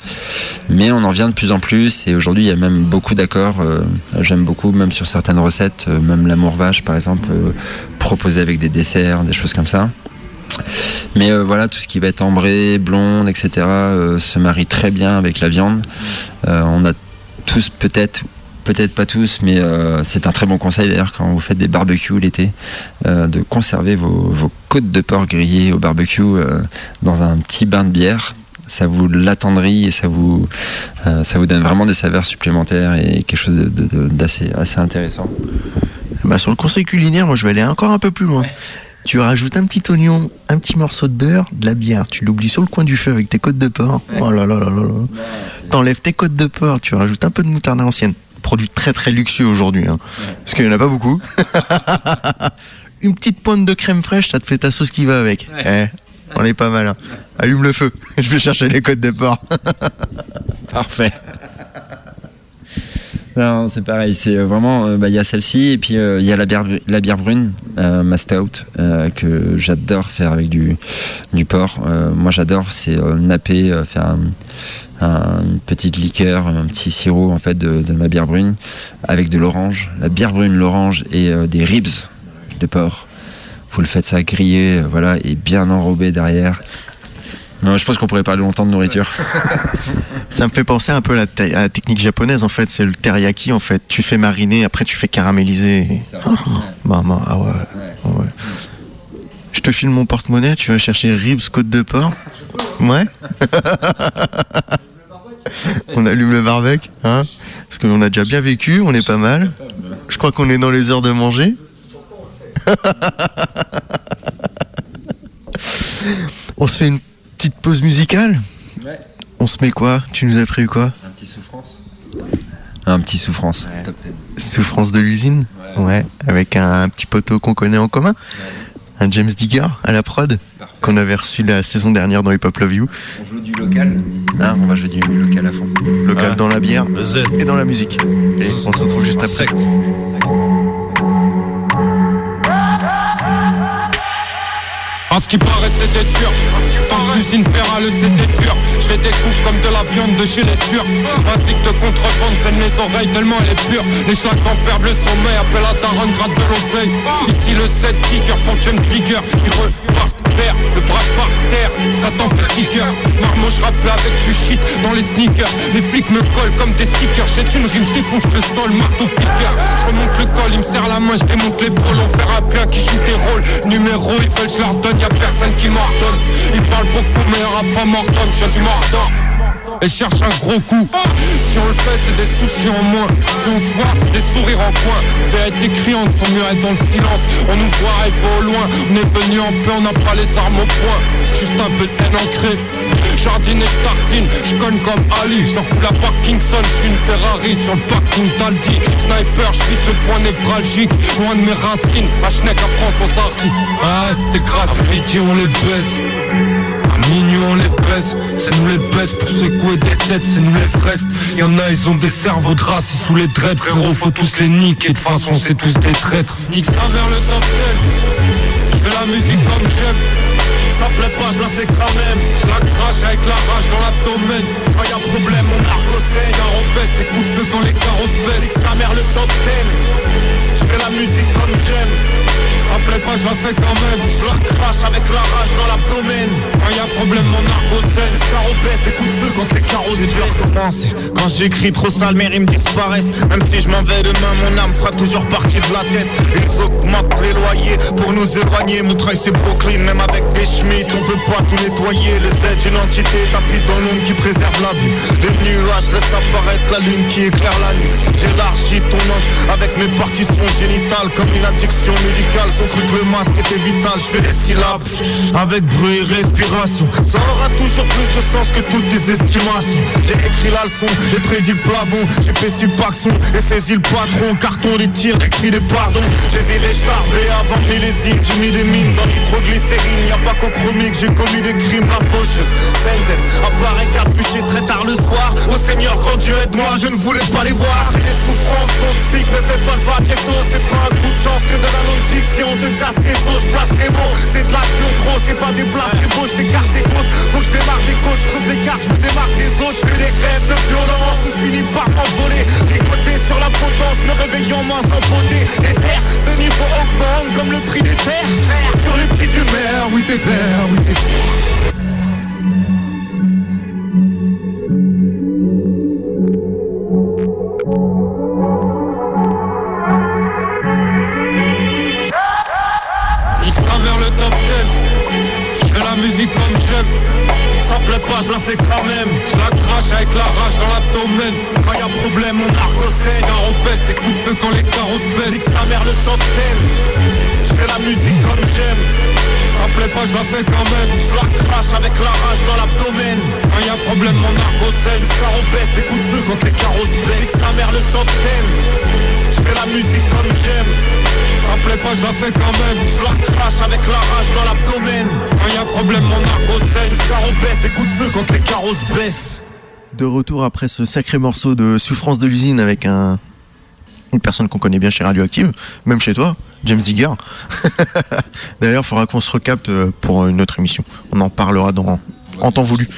mais on en vient de plus en plus et aujourd'hui il y a même beaucoup d'accords. euh, J'aime beaucoup, même sur certaines recettes, euh, même l'amour vache par exemple, euh, proposé avec des desserts, des choses comme ça. Mais voilà, tout ce qui va être ambré, blonde, etc., se marie très bien avec la viande. On a tous peut-être, peut-être pas tous, mais euh, c'est un très bon conseil d'ailleurs quand vous faites des barbecues l'été, euh, de conserver vos, vos côtes de porc grillées au barbecue euh, dans un petit bain de bière. Ça vous l'attendrit et ça vous, euh, ça vous donne vraiment des saveurs supplémentaires et quelque chose d'assez assez intéressant. Bah, sur le conseil culinaire, moi je vais aller encore un peu plus loin. Tu rajoutes un petit oignon, un petit morceau de beurre, de la bière. Tu l'oublies sur le coin du feu avec tes côtes de porc. Oh là là là là là. T'enlèves tes côtes de porc, tu rajoutes un peu de moutarde à l'ancienne. Produit très très luxueux aujourd'hui. Hein. Parce qu'il n'y en a pas beaucoup. [laughs] Une petite pointe de crème fraîche, ça te fait ta sauce qui va avec. Eh, on est pas mal. hein. Allume le feu. [laughs] Je vais chercher les côtes de porc. Parfait. [laughs] Non, c'est pareil. C'est euh, vraiment, euh, bah, il y a celle-ci et puis euh, il y a la bière, brune, ma stout, que j'adore faire avec du, du porc. Moi, j'adore, c'est napper, faire un- un- une petite liqueur, un petit sirop en fait de, de ma bière brune avec de l'orange, la bière brune, l'orange et des ribs de porc. Vous le faites ça griller, voilà, et bien enrobé derrière. Non, je pense qu'on pourrait parler longtemps de nourriture. [laughs] Ça me fait penser un peu à la, te- à la technique japonaise en fait, c'est le teriyaki en fait. Tu fais mariner, après tu fais caraméliser. Oh, bah, bah, ah ouais. ah ouais. Je te file mon porte-monnaie, tu vas chercher ribs côte de porc. Ouais. [laughs] on allume le barbecue, hein Parce qu'on a déjà bien vécu, on est pas mal. Je crois qu'on est dans les heures de manger. [laughs] on se fait une petite pause musicale On se met quoi? Tu nous as pris quoi? Un petit souffrance. Un petit souffrance. Top 10. Souffrance de l'usine? Ouais. Avec un, un petit poteau qu'on connaît en commun. Un James Digger à la prod qu'on avait reçu la saison dernière dans Hip Hop Love You. On joue du local. Hein, on va jouer du local à fond. Local dans la bière et dans la musique. Et on se retrouve juste après. À ce qui paraît c'était dur Par usine pérale c'était dur. Je les découpe comme de la viande de chez les Turcs. Ainsi que de contrebande saigne les oreilles tellement elle est pure. Les en perdent le sommeil Appelle à ta run gratte de l'oseille. Ici le 7 kicker pour James Digger Il repart le bras par terre. Ça petit cœur Marmot je rappe avec du shit dans les sneakers. Les flics me collent comme des stickers. Jette une rime, je défonce le sol, marteau piqueur. Je remonte le col, il me serre la main, je démonte l'épaule. On fait rappeler qui joue des rôles. Numéro, ils veulent je leur donne, y'a personne qui m'ordonne. Ils parlent beaucoup mais y'aura pas m'ordonne, je du mordant et cherche un gros coup Si on le fait, c'est des soucis en moins. Si on voit, c'est des sourires en coin. Vérité criante, faut mieux être dans le silence. On nous voit, il faut au loin. On est venu en paix, on n'a pas les armes au point. Juste un peu de haine. Jardine et startine, je cogne comme Ali. Je fous la Parkinson, je suis une Ferrari sur le parking d'Aldi. Sniper, je le point névralgique. Loin de mes racines, à Schneck à France, on s'arrête. Ah, c'était grave, pitié, on les baisse. Minuit on les baisse, c'est nous les baisse pour secouer des têtes, c'est nous les frestes. Y'en a ils ont des cerveaux de race, ils sous les dreads. Frérot faut tous les niquer, de façon c'est tous des traîtres. Nique ça vers le top 10 Je fais la musique comme j'aime ça plaît pas, je la fais quand même. Je la crache avec la rage dans l'abdomen. Quand y'a problème, on argot saigne on baisse, des coups de feu quand les carrosses baissent Nique mère le top 10 Je fais la musique comme j'aime. Ça plaît pas, je la fais quand même. Je la crache avec la rage dans l'abdomen. Quand y'a problème, mon argot saigne baisse des coups de feu quand les dur commencer Quand j'écris trop sale, mes rimes disparaissent. Même si je m'en vais demain, mon âme fera toujours partie de la tête Ils augmentent les loyers pour nous éloigner. Mon travail c'est Brooklyn, même avec des On peut pas tout nettoyer. Le Z d'une entité tapis dans l'ombre qui préserve la vie. Les nuages laissent apparaître la lune qui éclaire la nuit. J'élargis ton oncle avec mes partitions génitales Comme une addiction médicale. Cru que le masque était vital, je fais des syllabes Avec bruit et respiration. Ça aura toujours plus de sens que toutes tes estimations. J'ai écrit la leçon, j'ai prédit le plafond. J'ai fait si son et saisi le patron. Carton, des tirs, des cris, des pardons. J'ai vu les et avant millésime. J'ai mis des mines dans nitroglycérine Y'a pas qu'au chromique, j'ai commis des crimes faucheuse, sentence, apparaît capuché très tard le soir. Oh Seigneur, grand Dieu aide-moi, je ne voulais pas les voir. C'est des souffrances toxiques, ne fais pas de vagues C'est pas un coup de chance que de la logique. On te casse tes os, je place les mots. C'est de la trop, c'est pas des places c'est beau, je t'écarte tes côtes Faut que je démarre des gauches, je creuse les cartes, je me démarre des os. Je fais des rêves de violence, ou finis par m'envoler. Décoté sur la potence, me réveillant moins sans beauté. Les terres, le niveau augmente comme le prix des terres. Sur le prix du maire, oui t'es clair, oui t'es clair Ça plaît pas, je la fais quand même. Je la crache avec la rage dans l'abdomen. Quand y'a problème, mon argot saigne Jusqu'à baisse, des coups de feu quand les carrosses Nique ta mère le top 10 Je fais la musique comme j'aime. Ça plaît pas, je la fais quand même. Je la crache avec la rage dans l'abdomen. Quand y a problème, mon argot saigne Jusqu'à baisse, des coups de feu quand les carrosses baissent De retour après ce sacré morceau de Souffrance de l'usine avec un une personne qu'on connaît bien chez Radioactive, même chez toi, James Digger. [laughs] D'ailleurs, il faudra qu'on se recapte euh, pour une autre émission. On en parlera dans, en temps voulu.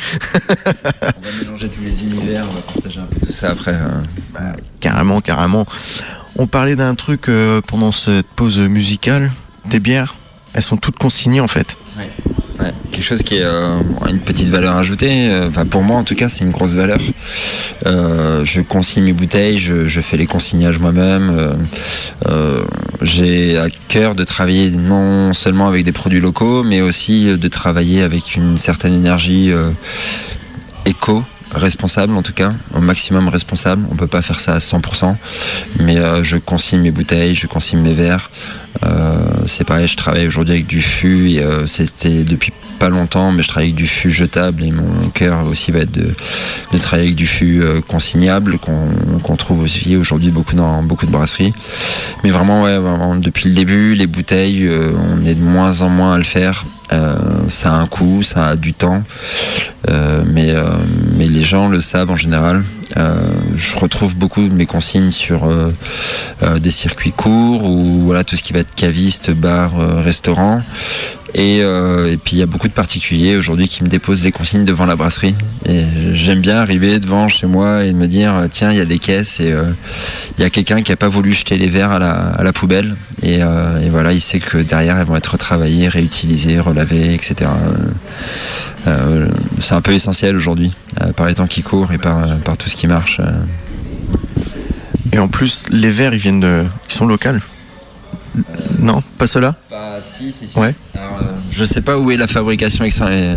on va mélanger tous les univers, on va partager un peu tout ça après. Hein. Bah, carrément, carrément. On parlait d'un truc euh, pendant cette pause musicale. Des bières, elles sont toutes consignées en fait. Ouais. Quelque chose qui est euh, une petite valeur ajoutée. Euh, enfin, pour moi, en tout cas, c'est une grosse valeur. je consigne mes bouteilles, je, fais les consignages moi-même. J'ai à cœur de travailler non seulement avec des produits locaux, mais aussi de travailler avec une certaine énergie éco responsable en tout cas, au maximum responsable. On peut pas faire ça à 100%, mais euh, je consigne mes bouteilles, je consigne mes verres. Euh, c'est pareil, je travaille aujourd'hui avec du fût et euh, c'était depuis pas longtemps, mais je travaille avec du fût jetable et mon cœur aussi va être de, travailler avec du fût consignable qu'on trouve aussi aujourd'hui beaucoup dans beaucoup de brasseries. Mais vraiment, ouais, depuis le début, les bouteilles, on est de moins en moins à le faire. Ça a un coût, ça a du temps, mais, mais les gens le savent en général. Euh, je retrouve beaucoup de mes consignes sur euh, euh, des circuits courts ou voilà tout ce qui va être caviste, bar, restaurant. Et, puis il y a beaucoup de particuliers aujourd'hui qui me déposent les consignes devant la brasserie. Et j'aime bien arriver devant chez moi et me dire tiens il y a des caisses et il y a quelqu'un qui a pas voulu jeter les verres à la, poubelle. Et, voilà il sait que derrière elles vont être retravaillées, réutilisées, relavées, etc. c'est un peu essentiel aujourd'hui par les temps qui courent et par, par tout ce qui marche. Euh. Et en plus, les verres, ils viennent de. Ils sont locaux Non, pas ceux-là Bah, si, si, si. Ouais. Euh, je sais pas où est la fabrication euh,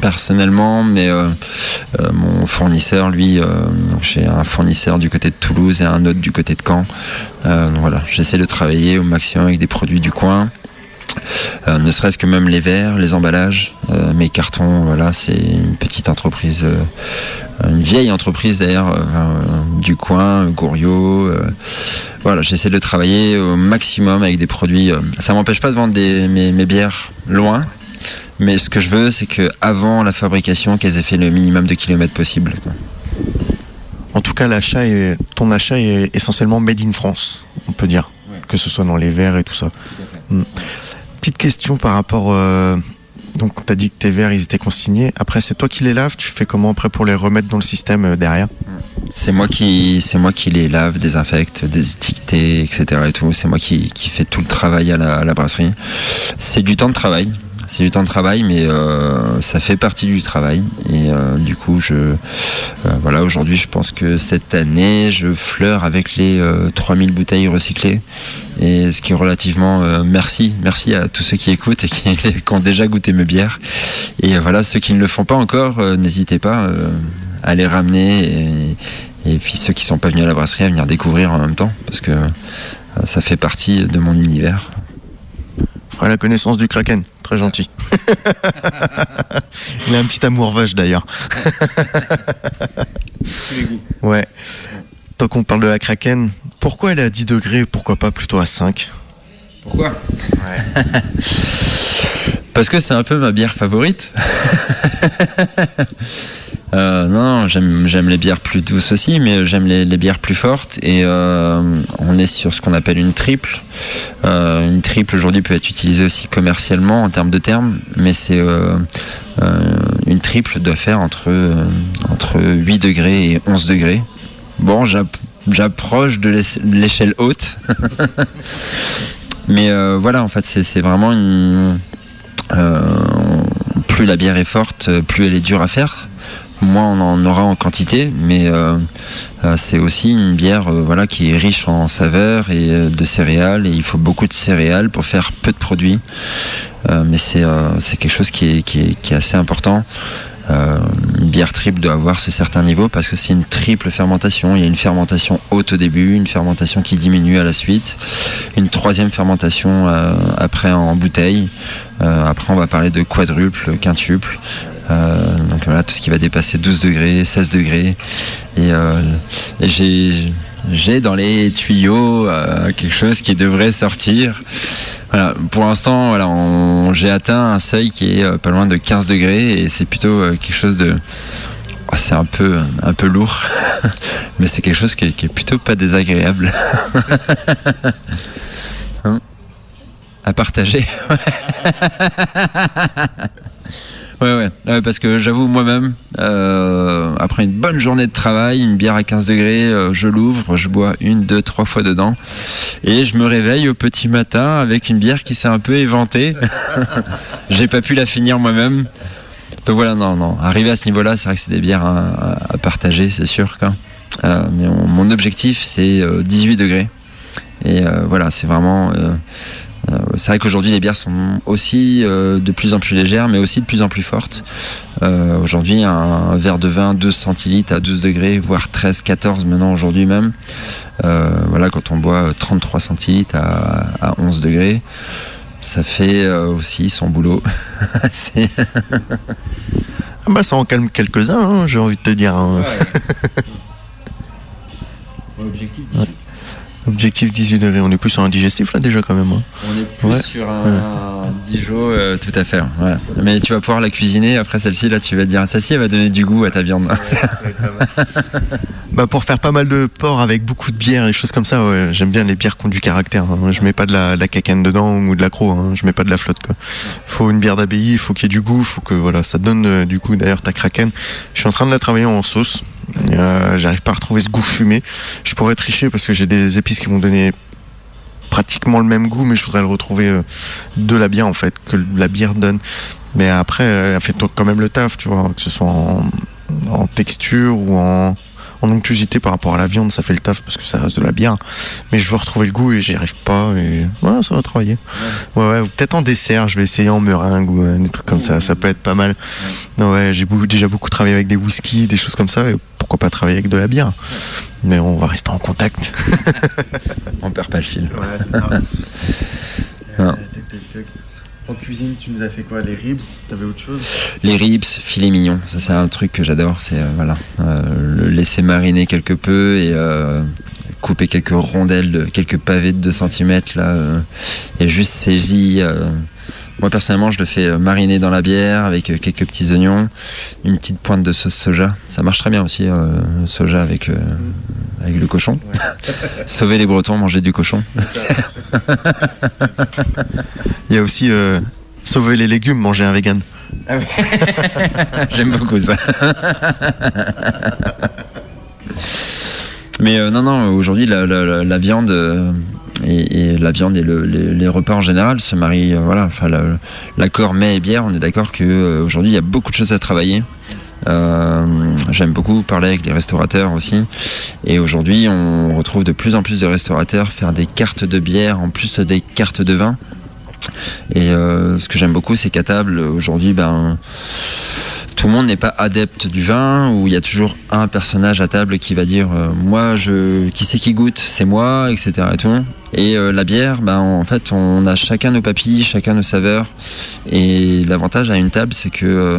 personnellement, mais euh, euh, mon fournisseur, lui, euh, j'ai un fournisseur du côté de Toulouse et un autre du côté de Caen. Euh, donc voilà, j'essaie de travailler au maximum avec des produits du coin. Euh, ne serait-ce que même les verres, les emballages, euh, mes cartons, voilà, c'est une petite entreprise, euh, une vieille entreprise d'ailleurs du coin, Gouriot. voilà, j'essaie de travailler au maximum avec des produits. ça m'empêche pas de vendre des, mes, mes bières loin, mais ce que je veux, c'est que avant la fabrication, qu'elles aient fait le minimum de kilomètres possible. quoi. En tout cas, l'achat est, ton achat est essentiellement made in France, on peut dire. Que ce soit dans les verres et tout ça. Petite question par rapport. euh, donc, tu as dit que tes verres, ils étaient consignés. Après, c'est toi qui les laves. Tu fais comment après pour les remettre dans le système euh, derrière? C'est moi qui, c'est moi qui les lave, désinfecte, désétiqueté, etc. Et tout. C'est moi qui, qui fais tout le travail à la, à la brasserie. C'est du temps de travail. C'est du temps de travail, mais euh, ça fait partie du travail. Et euh, du coup, je, euh, voilà, aujourd'hui, je pense que cette année, je fleure avec les euh, 3000 bouteilles recyclées. Et ce qui est relativement merci, merci à tous ceux qui écoutent et qui, ont déjà goûté mes bières. Et voilà, ceux qui ne le font pas encore, n'hésitez pas à les ramener. Et, puis ceux qui sont pas venus à la brasserie à venir découvrir en même temps, parce que ça fait partie de mon univers. La connaissance du Kraken. Très gentil. [laughs] Il a un petit amour vache d'ailleurs. ouais. Tant qu'on parle de la Kraken, pourquoi elle est à 10 degrés Pourquoi pas plutôt à 5 Pourquoi? [laughs] Parce que c'est un peu ma bière favorite. [laughs] Euh, non, j'aime j'aime les bières plus douces aussi, mais j'aime les, les bières plus fortes. Et euh, on est sur ce qu'on appelle une triple. Euh, une triple aujourd'hui peut être utilisée aussi commercialement en termes de termes, mais c'est une triple doit faire entre entre 8 degrés et 11 degrés. Bon, j'app- j'approche de l'échelle haute. [laughs] Mais voilà, en fait, c'est vraiment une. Euh, plus la bière est forte, plus elle est dure à faire. Moins on en aura en quantité, mais euh, euh, c'est aussi une bière voilà, qui est riche en saveurs et de céréales. Et il faut beaucoup de céréales pour faire peu de produits. Mais c'est c'est quelque chose qui est, qui est, qui est assez important. Euh, une bière triple doit avoir ce certain niveau parce que c'est une triple fermentation. Il y a une fermentation haute au début, une fermentation qui diminue à la suite, une troisième fermentation euh, après en bouteille. Euh, après, on va parler de quadruple, quintuple. Euh, donc voilà, tout ce qui va dépasser 12 degrés, 16 degrés. Et, euh, et j'ai j'ai dans les tuyaux quelque chose qui devrait sortir. Voilà, pour l'instant, voilà, j'ai atteint un seuil qui est euh, pas loin de 15 degrés et c'est plutôt euh, quelque chose de. oh, c'est un peu, un peu lourd, [laughs] mais c'est quelque chose qui est, qui est plutôt pas désagréable. [laughs] Hein? À partager. [laughs] Ouais, ouais, ouais, parce que j'avoue moi-même, euh, après une bonne journée de travail, une bière à 15 degrés, euh, je l'ouvre, je bois une, deux, trois fois dedans, et je me réveille au petit matin avec une bière qui s'est un peu éventée. [laughs] J'ai pas pu la finir moi-même. Donc voilà, non, non, arrivé à ce niveau-là, c'est vrai que c'est des bières à, à- partager, c'est sûr. Quoi. Euh, mais on- mon objectif, c'est euh, 18 degrés. Et voilà, c'est vraiment. Euh, c'est vrai qu'aujourd'hui les bières sont aussi euh, de plus en plus légères, mais aussi de plus en plus fortes. Euh, aujourd'hui, un, verre de vin 12 centilitres à 12 degrés, voire 13, 14 maintenant aujourd'hui même. Voilà, quand on boit 33 centilitres à, à 11 degrés, ça fait euh, aussi son boulot. [laughs] Ah bah ça en calme quelques-uns, hein, j'ai envie de te dire. hein. Ouais. [laughs] Objectif 18 degrés, on est plus sur un digestif là déjà quand même. hein. On est plus Ouais. sur un Dijon, euh, tout à fait. ouais. Mais tu vas pouvoir la cuisiner. Après celle-ci, là, tu vas te dire, ça, si, elle va donner du goût à ta viande. [laughs] Bah pour faire pas mal de porc avec beaucoup de bière et choses comme ça, ouais, j'aime bien les bières qui ont du caractère. hein. Je mets pas de la, de la cacane dedans ou de l'accro, hein. je mets pas de la flotte. Quoi. Faut une bière d'abbaye, il faut qu'il y ait du goût, faut que voilà, ça donne euh, du goût. D'ailleurs ta kraken, je suis en train de la travailler en sauce. Euh, J'arrive pas à retrouver ce goût fumé. Je pourrais tricher parce que j'ai des épices qui vont donner pratiquement le même goût, mais je voudrais le retrouver euh, de la bière en fait, que la bière donne. Mais après, euh, elle fait quand même le taf, tu vois, que ce soit en texture ou en, en onctuosité par rapport à la viande, ça fait le taf parce que ça reste de la bière. Mais je veux retrouver le goût et j'y arrive pas. Et voilà, ça va travailler. Ouais, ouais, ou peut-être en dessert, je vais essayer en meringue ou euh, des trucs comme ça. Ça peut être pas mal. Ouais, j'ai déjà beaucoup travaillé avec des whisky, des choses comme ça. Et pourquoi pas travailler avec de la bière Mais on va rester en contact. [laughs] On perd pas le fil. Ouais, c'est ça. Non. En cuisine, tu nous as fait quoi? Les ribs? T'avais autre chose? Les ribs, filet mignon, ça c'est un truc que j'adore, c'est euh, voilà, euh, le laisser mariner quelque peu et euh, couper quelques rondelles, de, quelques pavés de 2 cm là, et juste saisi. Moi personnellement, je le fais euh, mariner dans la bière avec euh, quelques petits oignons, une petite pointe de sauce soja. Ça marche très bien aussi, euh, le soja avec, euh, avec le cochon. [laughs] Sauver les Bretons, manger du cochon. [laughs] Il y a aussi euh, sauver les légumes, manger un vegan. [laughs] J'aime beaucoup ça. Mais non, non, aujourd'hui, la, la- la- la viande et, la viande et le- les, repas en général se marient. euh, voilà, l'accord mets et bière, on est d'accord qu'aujourd'hui, il y a beaucoup de choses à travailler. Euh, J'aime beaucoup parler avec les restaurateurs aussi. Et aujourd'hui, on retrouve de plus en plus de restaurateurs faire des cartes de bière en plus des cartes de vin. Et euh, ce que j'aime beaucoup, c'est qu'à table, aujourd'hui, ben, tout le monde n'est pas adepte du vin, où il y a toujours un personnage à table qui va dire euh, moi je qui c'est qui goûte c'est moi etc et tout. Et euh, la bière ben en fait on a chacun nos papilles chacun nos saveurs. Et l'avantage à une table c'est que euh,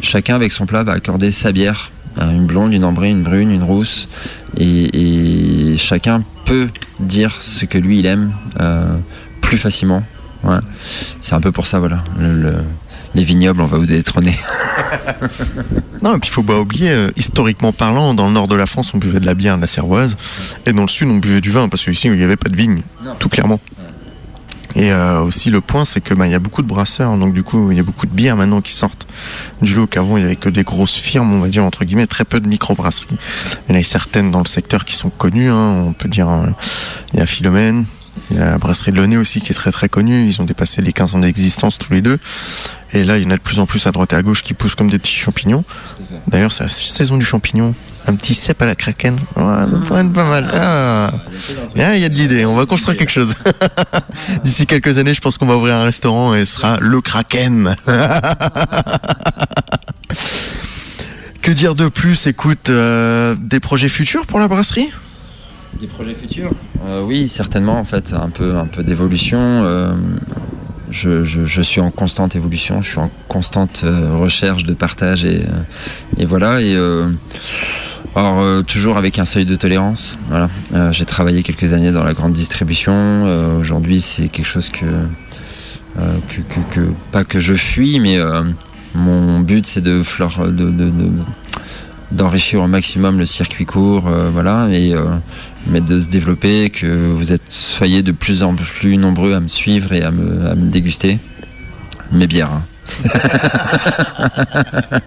chacun avec son plat va accorder sa bière une blonde une ambrée une brune une rousse. Et, chacun peut dire ce que lui il aime plus facilement. C'est un peu pour ça voilà le- les vignobles on va vous détrôner [laughs] Non, et puis il faut pas oublier, euh, historiquement parlant, dans le nord de la France, on buvait de la bière, de la cervoise, et dans le sud, on buvait du vin, parce qu'ici, il n'y avait pas de vigne, tout clairement. Et euh, aussi, le point, c'est que bah, il y a beaucoup de brasseurs, donc du coup, il y a beaucoup de bières maintenant qui sortent du lot qu'avant, il y avait que des grosses firmes, on va dire, entre guillemets, très peu de microbrasseries. Il y en a certaines dans le secteur qui sont connues, hein, on peut dire, euh, il y a Philomène, la brasserie de Launay aussi qui est très très connue, ils ont dépassé les 15 ans d'existence tous les deux. Et là, il y en a de plus en plus à droite et à gauche qui poussent comme des petits champignons. D'ailleurs, c'est la saison du champignon. Un petit cep à la kraken. Ouais, ça pourrait être pas mal. Ah. Ah, Il y a de l'idée. On va construire quelque chose. [laughs] D'ici quelques années, je pense qu'on va ouvrir un restaurant et ce sera le kraken. [laughs] que dire de plus? Écoute, euh, des projets futurs pour la brasserie? Des projets futurs Euh, Oui, certainement, en fait, un peu, un peu d'évolution. euh, je, je- suis en constante évolution, je suis en constante euh, recherche de partage et, et voilà. Et, alors, toujours avec un seuil de tolérance. Voilà. J'ai travaillé quelques années dans la grande distribution. Aujourd'hui, c'est quelque chose que, que, que- pas que je fuis, mais mon but, c'est de, fleur- de, de- de- d'enrichir au maximum le circuit court, voilà, et mais de se développer, que vous êtes soyez de plus en plus nombreux à me suivre et à me, à me déguster mes bières. hein. [laughs]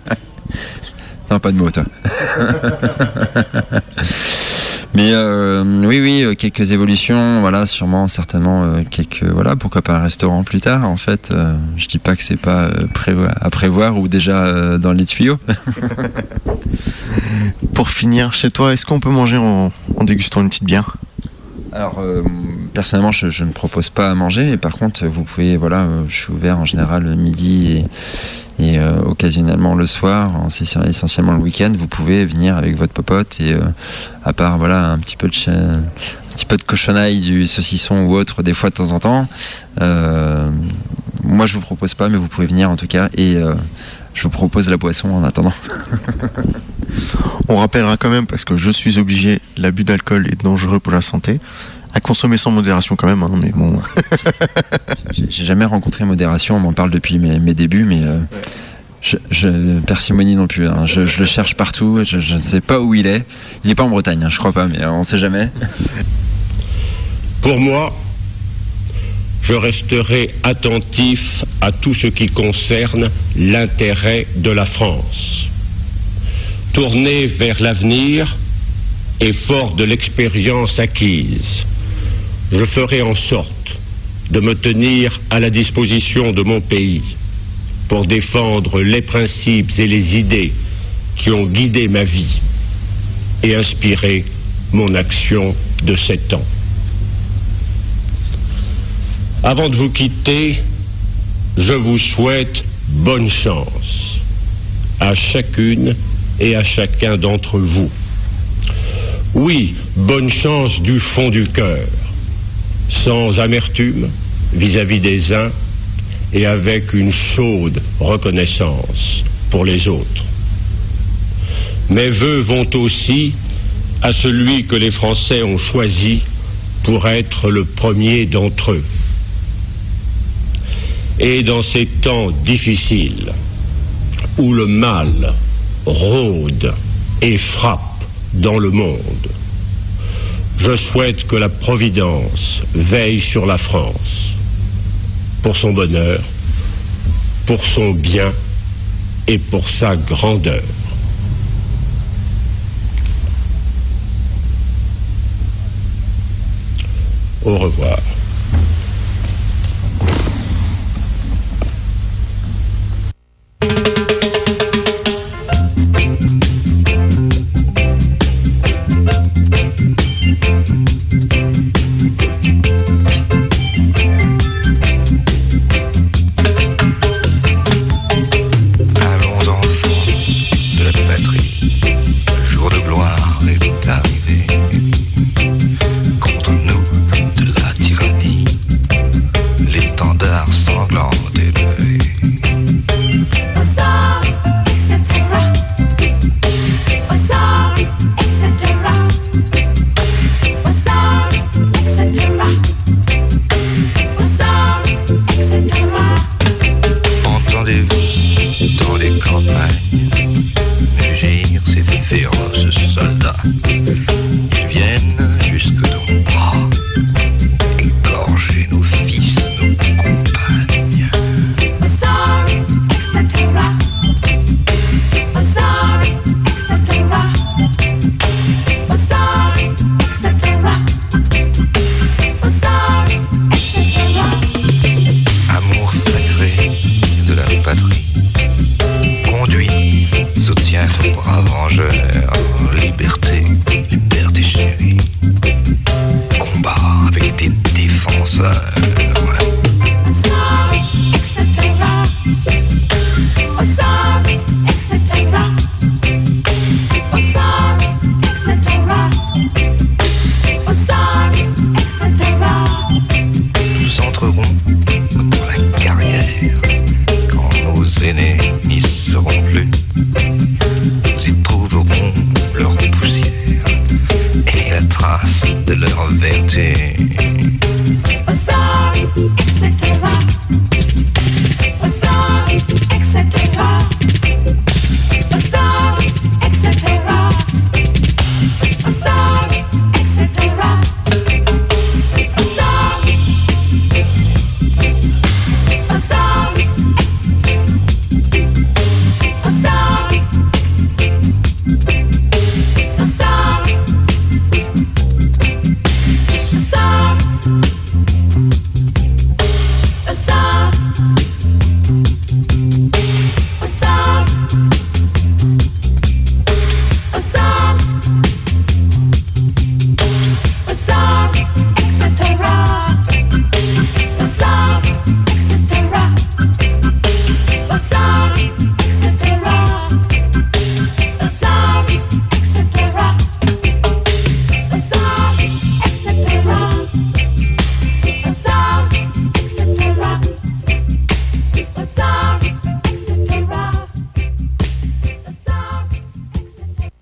non, pas de mots, toi. [laughs] Mais euh, oui, oui, euh, quelques évolutions, voilà, sûrement, certainement, euh, quelques, voilà, pourquoi pas un restaurant plus tard. En fait, euh, je dis pas que c'est pas euh, à prévoir ou déjà dans les tuyaux. [laughs] Pour finir, chez toi, est-ce qu'on peut manger en, en dégustant une petite bière? Alors, euh, personnellement, je, je ne propose pas à manger, mais par contre, vous pouvez, voilà, euh, je suis ouvert en général le midi et, euh, occasionnellement le soir, essentiellement le week-end. Vous pouvez venir avec votre popote et, euh, à part, voilà, un petit peu de cha- un petit peu de cochonaille, du saucisson ou autre, des fois de temps en temps. euh, moi, je vous propose pas, mais vous pouvez venir en tout cas et je vous propose la boisson en attendant. [laughs] On rappellera quand même, parce que je suis obligé, l'abus d'alcool est dangereux pour la santé. À consommer sans modération quand même, hein, mais bon. [laughs] J'ai jamais rencontré modération, on m'en parle depuis mes, mes débuts, mais euh, je, je- non plus. hein. Je, je le cherche partout, je, ne sais pas où il est. Il n'est pas en Bretagne, hein, je crois pas, mais euh, on sait jamais. [laughs] Pour moi, je resterai attentif à tout ce qui concerne l'intérêt de la France. Tourné vers l'avenir et fort de l'expérience acquise, je ferai en sorte de me tenir à la disposition de mon pays pour défendre les principes et les idées qui ont guidé ma vie. et inspiré mon action de sept ans. Avant de vous quitter, je vous souhaite bonne chance à chacune et à chacun d'entre vous. Oui, bonne chance du fond du cœur, sans amertume vis-à-vis des uns et avec une chaude reconnaissance pour les autres. Mes voeux vont aussi à celui que les Français ont choisi pour être le premier d'entre eux. Et dans ces temps difficiles, où le mal rôde et frappe dans le monde, je souhaite que la Providence veille sur la France, pour son bonheur, pour son bien et pour sa grandeur. Au revoir.